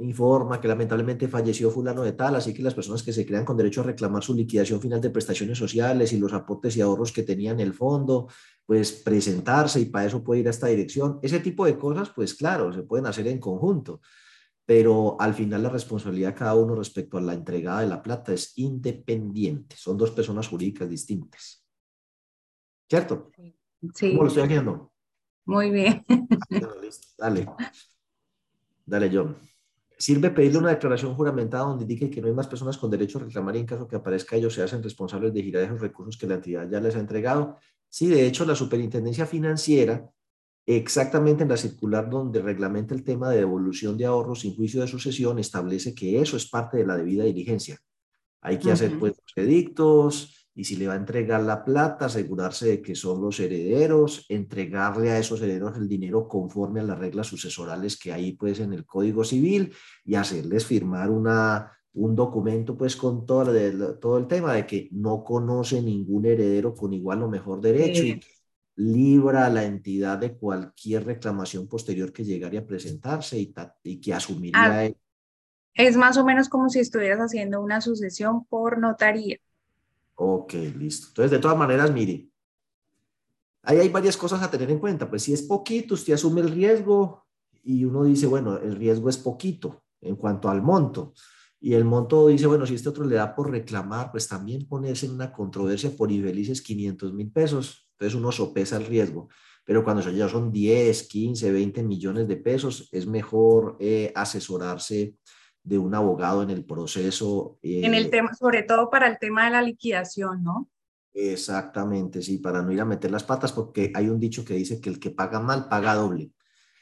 informa que lamentablemente falleció fulano de tal, así que las personas que se crean con derecho a reclamar su liquidación final de prestaciones sociales y los aportes y ahorros que tenían el fondo, pues presentarse y para eso puede ir a esta dirección. Ese tipo de cosas, pues claro, se pueden hacer en conjunto, pero al final la responsabilidad de cada uno respecto a la entregada de la plata es independiente, son dos personas jurídicas distintas. ¿Cierto? Sí. ¿Cómo lo estoy haciendo? Muy bien. Dale. Dale, John. ¿Sirve pedirle una declaración juramentada donde indique que no hay más personas con derecho a reclamar y en caso que aparezca ellos se hacen responsables de girar esos recursos que la entidad ya les ha entregado? Sí, de hecho, la Superintendencia Financiera, exactamente en la circular donde reglamenta el tema de devolución de ahorros sin juicio de sucesión, establece que eso es parte de la debida diligencia. Hay que hacer pues los edictos, y si le va a entregar la plata, asegurarse de que son los herederos, entregarle a esos herederos el dinero conforme a las reglas sucesorales que hay pues en el Código Civil y hacerles firmar una, un documento pues con todo, el, todo el tema de que no conoce ningún heredero con igual o mejor derecho y libra a la entidad de cualquier reclamación posterior que llegaría a presentarse y, y que asumiría. Ah, es más o menos como si estuvieras haciendo una sucesión por notaría. Ok, listo. Entonces, de todas maneras, mire, ahí hay varias cosas a tener en cuenta. Pues si es poquito, usted asume el riesgo y uno dice, bueno, el riesgo es poquito en cuanto al monto. Y el monto dice, bueno, si este otro le da por reclamar, pues también ponerse en una controversia por infelices 500 mil pesos. Entonces uno sopesa el riesgo. Pero cuando ya son 10, 15, 20 millones de pesos, es mejor eh, asesorarse de un abogado en el proceso. en el eh, tema, sobre todo para el tema de la liquidación, ¿no? Exactamente, sí, para no ir a meter las patas, porque hay un dicho que dice que el que paga mal paga doble.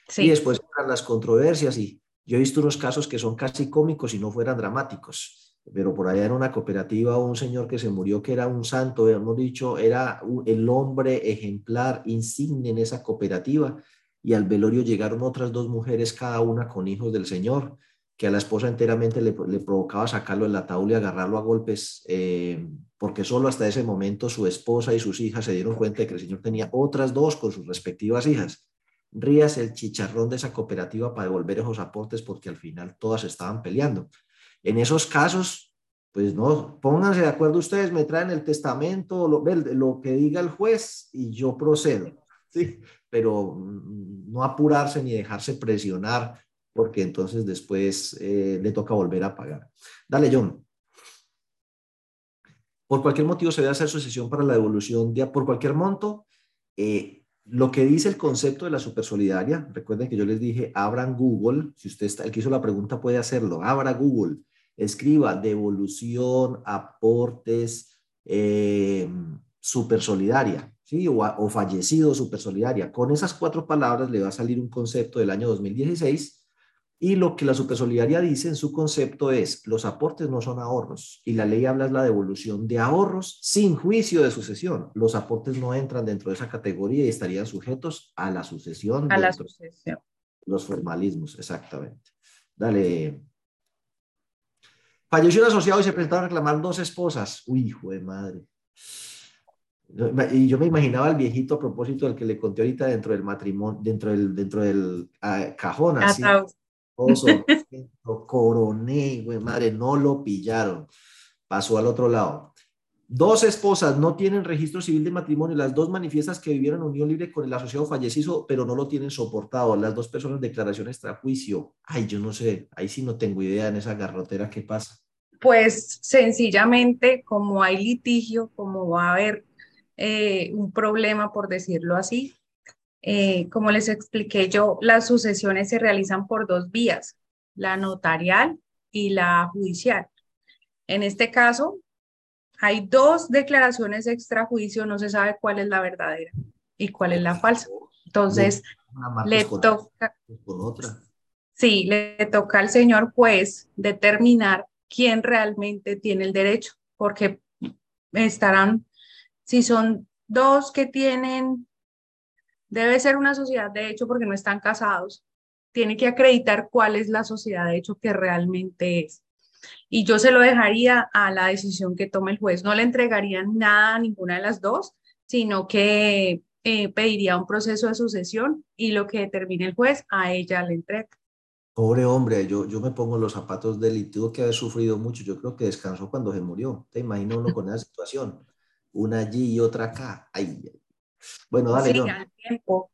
Sí. Y después las controversias y yo he visto unos casos que son casi cómicos y no fueran dramáticos, pero por allá en una cooperativa un señor que se murió que era un santo, hemos dicho, era el hombre ejemplar, insigne en esa cooperativa y al velorio llegaron otras dos mujeres, cada una con hijos del señor que a la esposa enteramente le, provocaba sacarlo la tabla y agarrarlo a golpes, eh, porque solo hasta ese momento su esposa y sus hijas se dieron cuenta de que el señor tenía otras dos con sus respectivas hijas. Rías el chicharrón de esa cooperativa para devolver esos aportes porque al final todas estaban peleando. En esos casos, pues no, pónganse de acuerdo ustedes, me traen el testamento, lo, lo que diga el juez y yo procedo, ¿sí? Pero mm, no apurarse ni dejarse presionar porque entonces después eh, le toca volver a pagar. Dale, John. Por cualquier motivo se debe hacer sucesión para la devolución de, por cualquier monto. Eh, lo que dice el concepto de la supersolidaria, recuerden que yo les dije, abran Google, si usted está, el que hizo la pregunta puede hacerlo, abra Google, escriba devolución, aportes, eh, supersolidaria, ¿sí? O, o fallecido supersolidaria. Con esas cuatro palabras le va a salir un concepto del año 2016 Y lo que la supersolidaria dice en su concepto es, los aportes no son ahorros y la ley habla de la devolución de ahorros sin juicio de sucesión. Los aportes no entran dentro de esa categoría y estarían sujetos a la sucesión. A la sucesión. Los formalismos, exactamente. Dale. Falleció un asociado y se presentaron a reclamar dos esposas. Uy, hijo de madre. Y yo me imaginaba al viejito a propósito del que le conté ahorita dentro del matrimonio, dentro del, dentro del ah, cajón, así. *laughs* coroné, güey, madre, no lo pillaron. Pasó al otro lado. Dos esposas no tienen registro civil de matrimonio. Las dos manifiestas que vivieron en unión libre con el asociado fallecido, pero no lo tienen soportado. Las dos personas declaración extrajuicio. Ay, yo no sé. Ahí sí no tengo idea en esa garrotera qué pasa. Pues sencillamente, como hay litigio, como va a haber eh, un problema, por decirlo así, eh, como les expliqué yo, las sucesiones se realizan por dos vías, la notarial y la judicial. En este caso, hay dos declaraciones extrajuicio, no se sabe cuál es la verdadera y cuál es la falsa. Entonces, le toca... Sí, le toca al señor juez determinar quién realmente tiene el derecho, porque estarán, si son dos que tienen Debe ser una sociedad de hecho porque no están casados. Tiene que acreditar cuál es la sociedad de hecho que realmente es. Y yo se lo dejaría a la decisión que tome el juez. No le entregaría nada a ninguna de las dos, sino que eh, pediría un proceso de sucesión y lo que determine el juez a ella le entrega. Pobre hombre, yo, yo me pongo los zapatos del y tuvo que haber sufrido mucho. Yo creo que descansó cuando se murió. ¿Te imaginas uno con esa situación? Una allí y otra acá. Ay, bueno, dale. tiempo.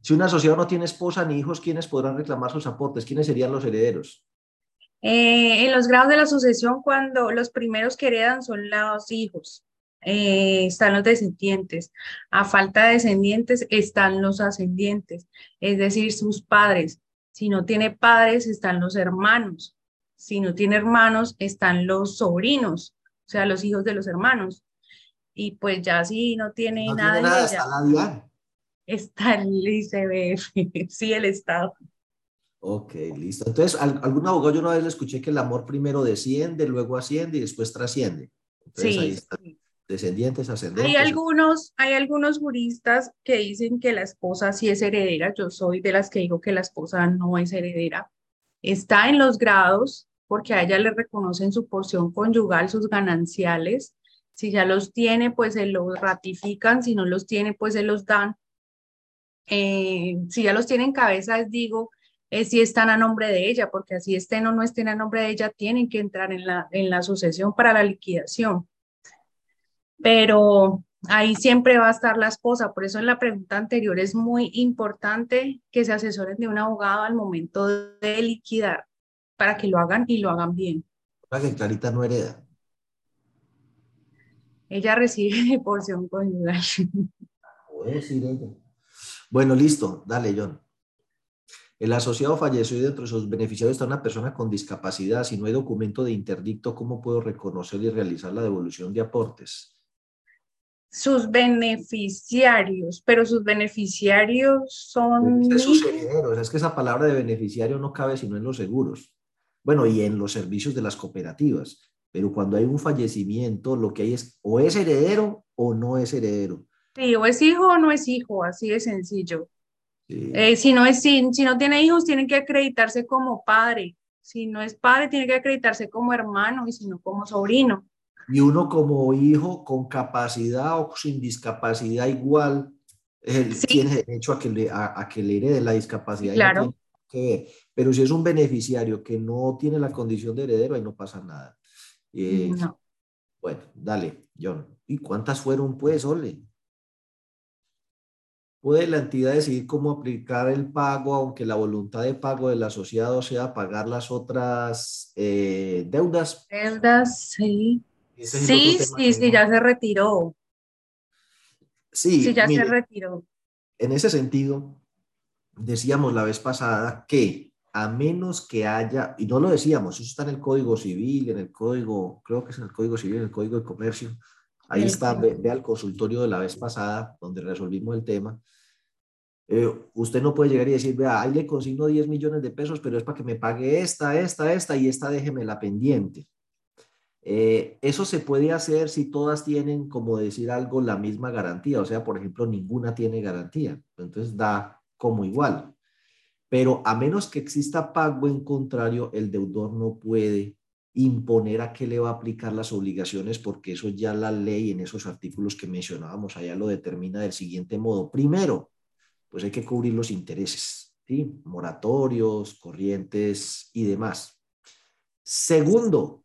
Si un asociado no tiene esposa ni hijos, ¿quiénes podrán reclamar sus aportes? ¿Quiénes serían los herederos? Eh, en los grados de la sucesión, cuando los primeros que heredan son los hijos, eh, están los descendientes. A falta de descendientes están los ascendientes, es decir, sus padres. Si no tiene padres, están los hermanos. Si no tiene hermanos, están los sobrinos, o sea, los hijos de los hermanos y pues ya si no tiene nada, de está la DIAN. Está el ICBF, *laughs* sí, el Estado. Ok, listo. Entonces, algún abogado yo una vez le escuché que el amor primero desciende, luego asciende y después trasciende. Entonces, sí, ahí está. Descendientes, ascendentes. Hay algunos, hay algunos juristas que dicen que la esposa sí es heredera. Yo soy de las que digo que la esposa no es heredera. Está en los grados porque a ella le reconocen su porción conyugal, sus gananciales, si ya los tiene, pues se los ratifican, si no los tiene, pues se los dan. Eh, si ya los tiene en cabeza, les digo, eh, si están a nombre de ella, porque así estén o no estén a nombre de ella, tienen que entrar en la, en la sucesión para la liquidación. Pero ahí siempre va a estar la esposa, por eso en la pregunta anterior es muy importante que se asesoren de un abogado al momento de liquidar, para que lo hagan y lo hagan bien. Para que Clarita no hereda. Ella recibe porción conyugal. Puede decir ella. Bueno, listo. Dale, John. El asociado falleció y dentro de sus beneficiarios está una persona con discapacidad. Si no hay documento de interdicto, ¿cómo puedo reconocer y realizar la devolución de aportes? Sus beneficiarios, pero sus beneficiarios son... Es sus herederos. Es que esa palabra de beneficiario no cabe sino en los seguros. Bueno, y en los servicios de las cooperativas. Pero cuando hay un fallecimiento, lo que hay es o es heredero o no es heredero. Sí, o es hijo o no es hijo, así de sencillo. Eh, si, no es, si, si no tiene hijos, tiene que acreditarse como padre. Si no es padre, tiene que acreditarse como hermano y si no como sobrino. Y uno como hijo con capacidad o sin discapacidad igual, tiene derecho a que le, a, que le herede la discapacidad. Claro. Pero si es un beneficiario que no tiene la condición de heredero, ahí no pasa nada. Eh, bueno, dale, John. ¿Y cuántas fueron, pues, Ole? ¿Puede la entidad decidir cómo aplicar el pago, aunque la voluntad de pago del asociado sea pagar las otras eh, deudas? Deudas, sí. Sí, sí, sí, ya se retiró. Sí, sí ya se retiró. En ese sentido, decíamos la vez pasada que a menos que haya, y no lo decíamos, eso está en el Código Civil, en el Código, creo que es en el Código Civil, en el Código de Comercio, ahí está, ve, al consultorio de la vez pasada, donde resolvimos el tema, Eh, usted no puede llegar y decir, vea, ahí le consigno 10 millones de pesos, pero es para que me pague esta, esta, esta y esta déjeme la pendiente. Eh, eso se puede hacer si todas tienen, como decir algo, la misma garantía. O sea, por ejemplo, ninguna tiene garantía. Entonces da como igual. Pero a menos que exista pago en contrario, el deudor no puede imponer a qué le va a aplicar las obligaciones porque eso ya la ley en esos artículos que mencionábamos allá lo determina del siguiente modo. Primero, pues hay que cubrir los intereses, moratorios, corrientes y demás. Segundo,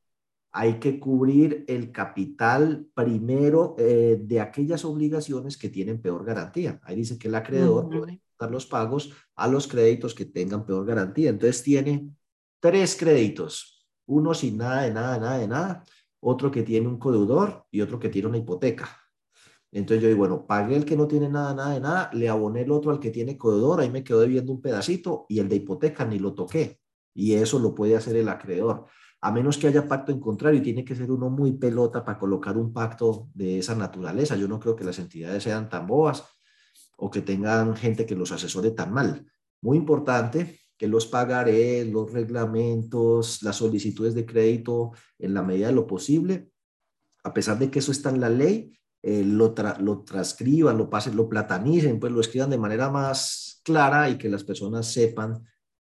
hay que cubrir el capital primero eh, de aquellas obligaciones que tienen peor garantía. Ahí dice que el acreedor dar los pagos a los créditos que tengan peor garantía. Entonces tiene tres créditos, uno sin nada de nada, nada de nada, otro que tiene un codeudor y otro que tiene una hipoteca. Entonces yo digo, bueno, pagué el que no tiene nada, nada de nada, le aboné el otro al que tiene codeudor, ahí me quedo debiendo un pedacito y el de hipoteca ni lo toqué. Y eso lo puede hacer el acreedor a menos que haya pacto en contrario, y tiene que ser uno muy pelota para colocar un pacto de esa naturaleza. Yo no creo que las entidades sean tan boas o que tengan gente que los asesore tan mal. Muy importante que los pagaré, los reglamentos, las solicitudes de crédito en la medida de lo posible, a pesar de que eso está en la ley, eh, lo, lo transcriban, lo pasen, lo platanicen, pues lo escriban de manera más clara y que las personas sepan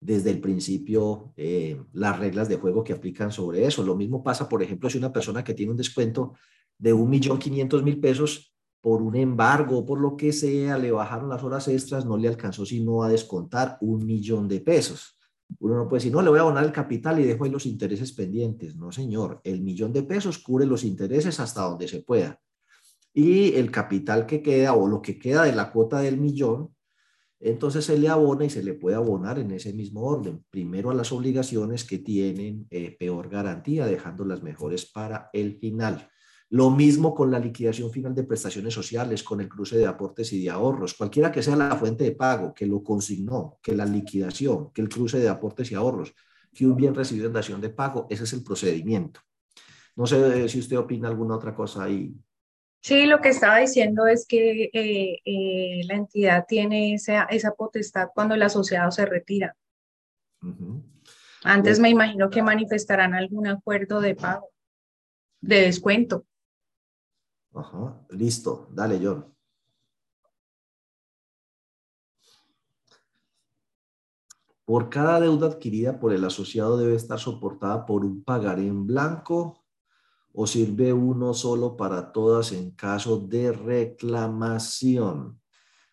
desde el principio eh, las reglas de juego que aplican sobre eso. Lo mismo pasa, por ejemplo, si una persona que tiene un descuento de un millón quinientos mil pesos por un embargo, por lo que sea, le bajaron las horas extras, no le alcanzó sino a descontar un millón de pesos. Uno no puede decir, no, le voy a abonar el capital y dejo ahí los intereses pendientes. No, señor, el millón de pesos cubre los intereses hasta donde se pueda. Y el capital que queda o lo que queda de la cuota del millón, entonces se le abona y se le puede abonar en ese mismo orden. Primero a las obligaciones que tienen eh, peor garantía, dejando las mejores para el final. Lo mismo con la liquidación final de prestaciones sociales, con el cruce de aportes y de ahorros. Cualquiera que sea la fuente de pago, que lo consignó, que la liquidación, que el cruce de aportes y ahorros, que un bien recibido en dación de pago, ese es el procedimiento. No sé si usted opina alguna otra cosa ahí. Sí, lo que estaba diciendo es que eh, eh, la entidad tiene esa, esa, potestad cuando el asociado se retira. Antes me imagino que manifestarán algún acuerdo de pago, de descuento. Listo, dale, John. Por cada deuda adquirida por el asociado debe estar soportada por un pagaré en blanco o sirve uno solo para todas en caso de reclamación?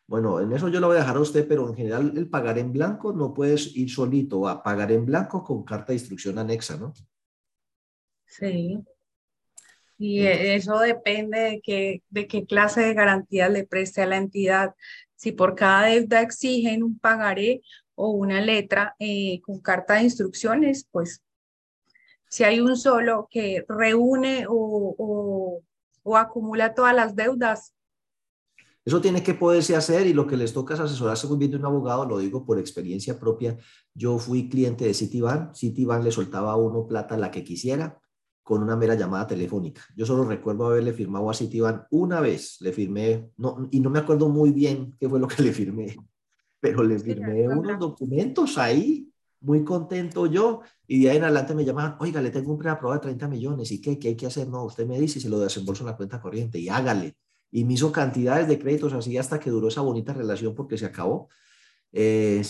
Bueno, en eso yo lo voy a dejar a usted, pero en general el pagar en blanco no puedes ir solito a pagar en blanco con carta de instrucción anexa, ¿no? Sí. Y eso depende de qué, de qué clase de garantía le preste a la entidad. Si por cada deuda exigen un pagaré o una letra eh, con carta de instrucciones, pues si hay un solo que reúne o, acumula todas las deudas. Eso tiene que poderse hacer y lo que les toca es asesorarse muy bien de un abogado, lo digo por experiencia propia. Yo fui cliente de Citibank, Citibank le soltaba a uno plata la que quisiera con una mera llamada telefónica. Yo solo recuerdo haberle firmado a Citibank una vez, le firmé, no, y no me acuerdo muy bien qué fue lo que *laughs* le firmé, pero le firmé unos documentos ahí muy contento yo, y de ahí en adelante me llamaban, oiga, le tengo un preaprobado de 30 millones, ¿y qué, qué hay que hacer? No, usted me dice y se lo desembolso en la cuenta corriente, y hágale. Y me hizo cantidades de créditos así hasta que duró esa bonita relación porque se acabó. Eh,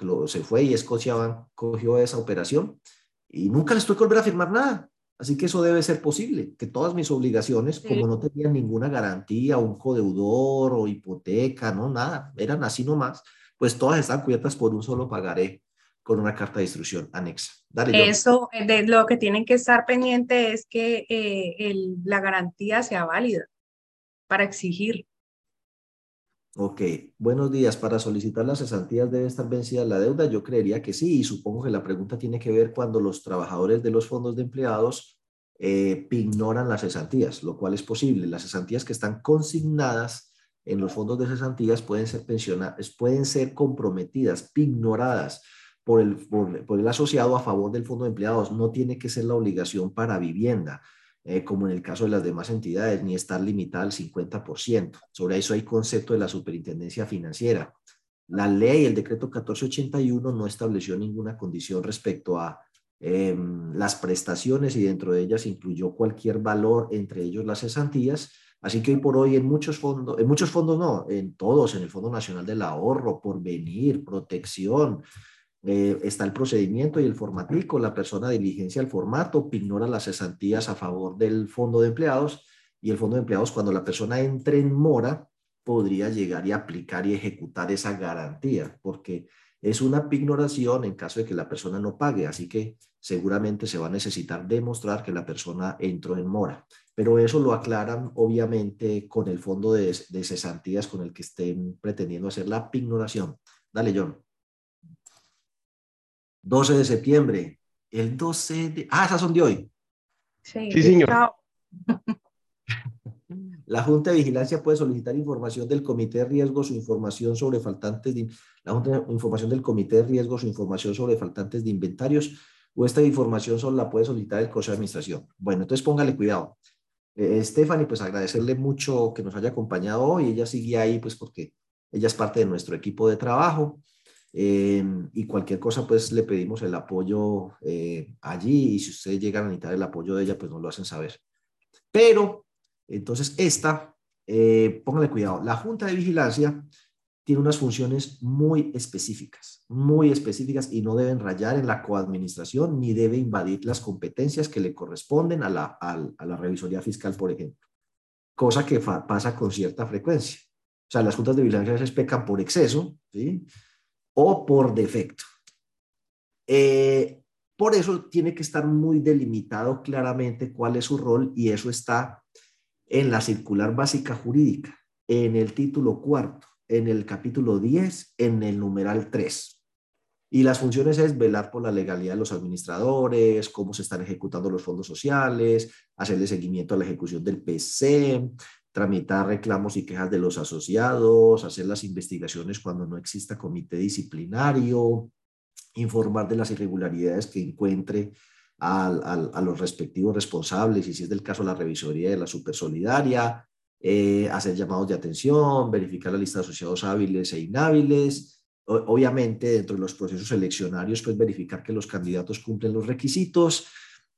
lo se fue y Escocia cogió esa operación y nunca les tuve que volver a firmar nada. Así que eso debe ser posible, que todas mis obligaciones, como no tenían ninguna garantía, un codeudor o hipoteca, no, nada, eran así nomás, pues todas están cubiertas por un solo pagaré con una carta de instrucción anexa. Eso, eh, de lo que tienen que estar pendiente es que eh, la garantía sea válida para exigir. Ok, buenos días. Para solicitar las cesantías debe estar vencida la deuda. Yo creería que sí y supongo que la pregunta tiene que ver cuando los trabajadores de los fondos de empleados eh, ignoran las cesantías, lo cual es posible. Las cesantías que están consignadas en los fondos de cesantías pueden ser pensionadas, pueden ser comprometidas, ignoradas por el, por, el asociado a favor del fondo de empleados. No tiene que ser la obligación para vivienda, eh, como en el caso de las demás entidades, ni estar limitada al 50%. Sobre eso hay concepto de la superintendencia financiera. La ley, el decreto 1481, no estableció ninguna condición respecto a em, las prestaciones y dentro de ellas incluyó cualquier valor, entre ellos las cesantías. Así que hoy por hoy en muchos fondos, en muchos fondos no, en todos, en el Fondo Nacional del Ahorro, por venir, protección, eh, está el procedimiento y el formatico, la persona diligencia el formato, ignora las cesantías a favor del fondo de empleados y el fondo de empleados cuando la persona entre en mora podría llegar y aplicar y ejecutar esa garantía, porque es una pignoración en caso de que la persona no pague, así que seguramente se va a necesitar demostrar que la persona entró en mora. Pero eso lo aclaran obviamente con el fondo de, de cesantías con el que estén pretendiendo hacer la pignoración. Dale, John. 12 de septiembre. El 12 de... Ah, esas son de hoy. Sí, Sí, señor. chao. *laughs* La Junta de Vigilancia puede solicitar información del Comité de Riesgos o información sobre faltantes de... La Junta de Información del Comité de Riesgos o información sobre faltantes de inventarios o esta información solo la puede solicitar el Consejo de Administración. Bueno, entonces póngale cuidado. Eh, Stephanie, pues agradecerle mucho que nos haya acompañado hoy. Ella sigue ahí, pues porque ella es parte de nuestro equipo de trabajo. Eh, y cualquier cosa, pues le pedimos el apoyo eh, allí y si ustedes llegan a necesitar el apoyo de ella, pues nos lo hacen saber. Pero, entonces, esta, eh, cuidado, la Junta de Vigilancia tiene unas funciones muy específicas, muy específicas y no deben rayar en la coadministración ni debe invadir las competencias que le corresponden a la, a, a la revisoría fiscal, por ejemplo. Cosa que pasa con cierta frecuencia. O sea, las juntas de vigilancia veces pecan por exceso, ¿sí? O por defecto. Eh, por eso tiene que estar muy delimitado claramente cuál es su rol y eso está en la circular básica jurídica, en el título cuarto, en el capítulo 10, en el numeral 3. Y las funciones es velar por la legalidad de los administradores, cómo se están ejecutando los fondos sociales, hacerle seguimiento a la ejecución del PC, tramitar reclamos y quejas de los asociados, hacer las investigaciones cuando no exista comité disciplinario, informar de las irregularidades que encuentre a los respectivos responsables y si es del caso la revisoría de la supersolidaria, eh, hacer llamados de atención, verificar la lista de asociados hábiles e inhábiles, obviamente dentro de los procesos seleccionarios, pues verificar que los candidatos cumplen los requisitos,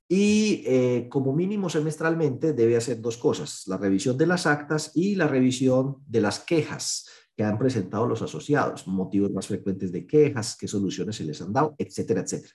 y eh, como mínimo semestralmente debe hacer dos cosas, la revisión de las actas y la revisión de las quejas que han presentado los asociados, motivos más frecuentes de quejas, qué soluciones se les han dado, etcétera, etcétera.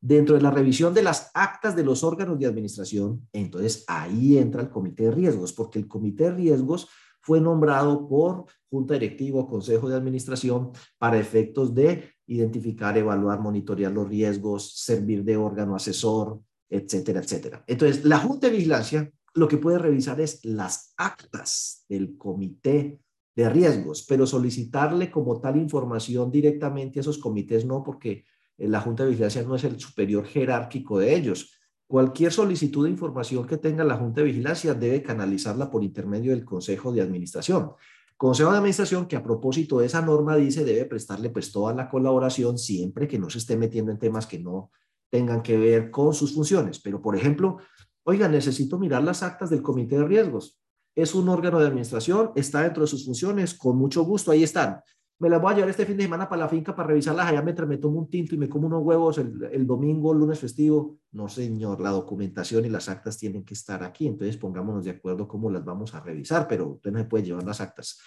Dentro de la revisión de las actas de los órganos de administración, entonces ahí entra el comité de riesgos, porque el comité de riesgos fue nombrado por junta directiva o consejo de administración para efectos de identificar, evaluar, monitorear los riesgos, servir de órgano asesor, etcétera, etcétera. Entonces, la Junta de Vigilancia lo que puede revisar es las actas del comité de riesgos, pero solicitarle como tal información directamente a esos comités no, porque la Junta de Vigilancia no es el superior jerárquico de ellos. Cualquier solicitud de información que tenga la Junta de Vigilancia debe canalizarla por intermedio del Consejo de Administración. Consejo de Administración que a propósito de esa norma dice debe prestarle pues toda la colaboración siempre que no se esté metiendo en temas que no tengan que ver con sus funciones. Pero, por ejemplo, oiga, necesito mirar las actas del comité de riesgos. Es un órgano de administración, está dentro de sus funciones, con mucho gusto, ahí están. Me las voy a llevar este fin de semana para la finca para revisarlas allá mientras me tomo un tinto y me como unos huevos el, el domingo, lunes festivo. No, señor, la documentación y las actas tienen que estar aquí. Entonces pongámonos de acuerdo cómo las vamos a revisar, pero usted no se puede llevar las actas.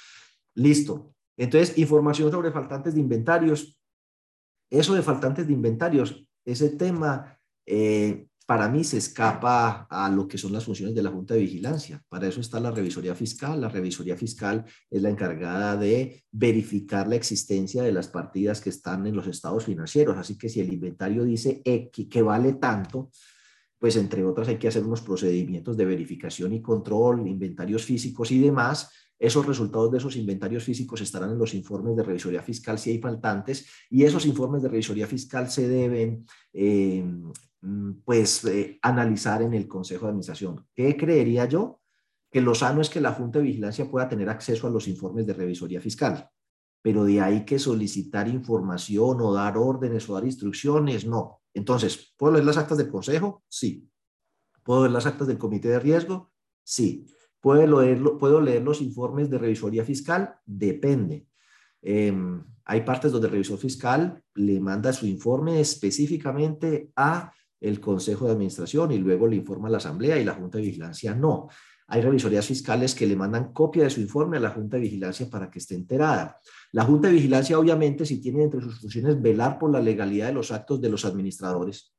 Listo. Entonces, información sobre faltantes de inventarios. Eso de faltantes de inventarios, ese tema eh, para mí se escapa a lo que son las funciones de la Junta de Vigilancia. Para eso está la revisoría fiscal. La revisoría fiscal es la encargada de verificar la existencia de las partidas que están en los estados financieros. Así que si el inventario dice X, que vale tanto, pues entre otras hay que hacer unos procedimientos de verificación y control, inventarios físicos y demás, esos resultados de esos inventarios físicos estarán en los informes de revisoría fiscal si hay faltantes y esos informes de revisoría fiscal se deben eh, pues eh, analizar en el Consejo de Administración. ¿Qué creería yo? Que lo sano es que la Junta de Vigilancia pueda tener acceso a los informes de revisoría fiscal, pero de ahí que solicitar información o dar órdenes o dar instrucciones, no. Entonces, ¿puedo leer las actas del Consejo? Sí. ¿Puedo leer las actas del Comité de Riesgo? Sí. ¿Puedo leer, ¿Puedo leer los informes de revisoría fiscal? Depende. Em, hay partes donde el revisor fiscal le manda su informe específicamente a el Consejo de Administración y luego le informa a la Asamblea y la Junta de Vigilancia no. Hay revisorías fiscales que le mandan copia de su informe a la Junta de Vigilancia para que esté enterada. La Junta de Vigilancia, obviamente, si tiene entre sus funciones velar por la legalidad de los actos de los administradores.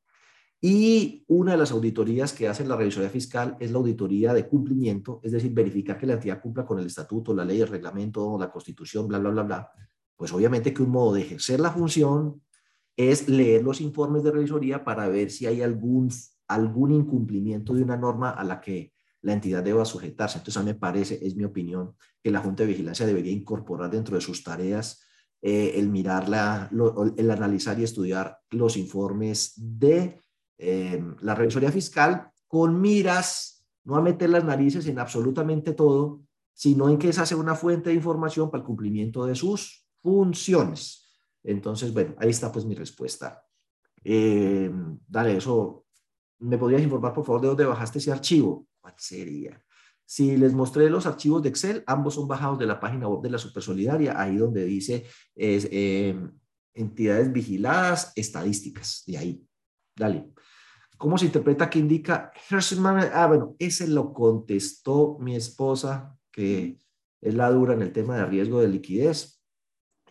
Y una de las auditorías que hace la revisoría fiscal es la auditoría de cumplimiento, es decir, verificar que la entidad cumpla con el estatuto, la ley, el reglamento, la constitución, bla, bla, bla, bla. Pues obviamente que un modo de ejercer la función es leer los informes de revisoría para ver si hay algún, algún incumplimiento de una norma a la que la entidad deba sujetarse. Entonces, a mí me parece, es mi opinión, que la Junta de Vigilancia debería incorporar dentro de sus tareas eh, el mirar, el analizar y estudiar los informes de eh, la revisoría fiscal con miras, no a meter las narices en absolutamente todo, sino en que esa sea una fuente de información para el cumplimiento de sus funciones. Entonces, bueno, ahí está pues mi respuesta. Eh, dale, eso, ¿me podrías informar por favor de dónde bajaste ese archivo? ¿Cuál sería? Si les mostré los archivos de Excel, ambos son bajados de la página web de la Supersolidaria, ahí donde dice eh, entidades vigiladas, estadísticas, de ahí. Dale. ¿Cómo se interpreta que indica Ah, bueno, ese lo contestó mi esposa, que es la dura en el tema de riesgo de liquidez,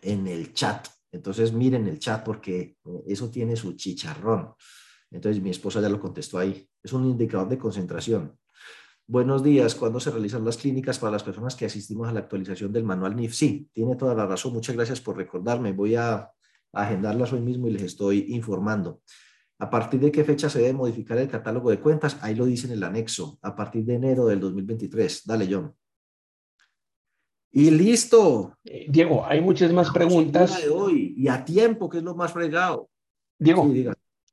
en el chat. Entonces miren el chat porque eh, eso tiene su chicharrón. Entonces mi esposa ya lo contestó ahí. Es un indicador de concentración. Buenos días. ¿Cuándo se realizan las clínicas para las personas que asistimos a la actualización del manual NIF? Sí, tiene toda la razón. Muchas gracias por recordarme. Voy a agendarlas hoy mismo y les estoy informando. ¿A partir de qué fecha se debe modificar el catálogo de cuentas? Ahí lo dice en el anexo. A partir de enero del 2023. Dale, John. Y listo. Eh, Diego, hay muchas más preguntas. De hoy, y a tiempo, que es lo más fregado. Diego,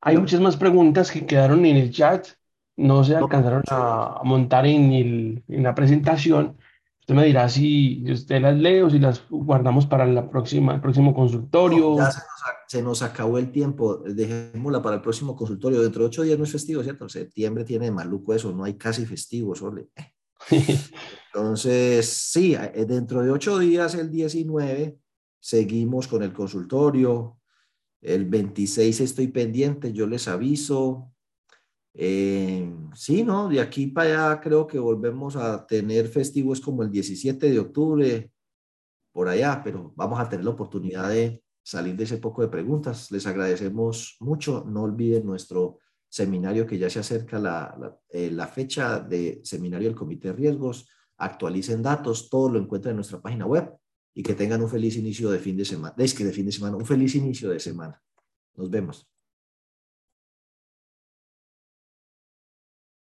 hay muchas más preguntas que quedaron en el chat, no se alcanzaron a, montar en, la presentación. Usted me dirá si usted las lee o si las guardamos para la próxima, el próximo consultorio. ya se nos, acabó el tiempo, dejémosla para el próximo consultorio. Dentro de ocho días no es festivo, ¿cierto? Septiembre tiene maluco eso, no hay casi festivos, ole. *laughs* Entonces, sí, eh, dentro de ocho días, el 19, seguimos con el consultorio. El 26 estoy pendiente, yo les aviso. Eh, sí, ¿no? De aquí para allá creo que volvemos a tener festivos como el 17 de octubre, por allá, pero vamos a tener la oportunidad de salir de ese poco de preguntas. Les agradecemos mucho. No olviden nuestro seminario que ya se acerca la, eh, la, fecha de seminario del Comité de Riesgos. Actualicen datos, todo lo encuentran en nuestra página web y que tengan un feliz inicio de fin de semana. Es que de fin de semana, un feliz inicio de semana. Nos vemos.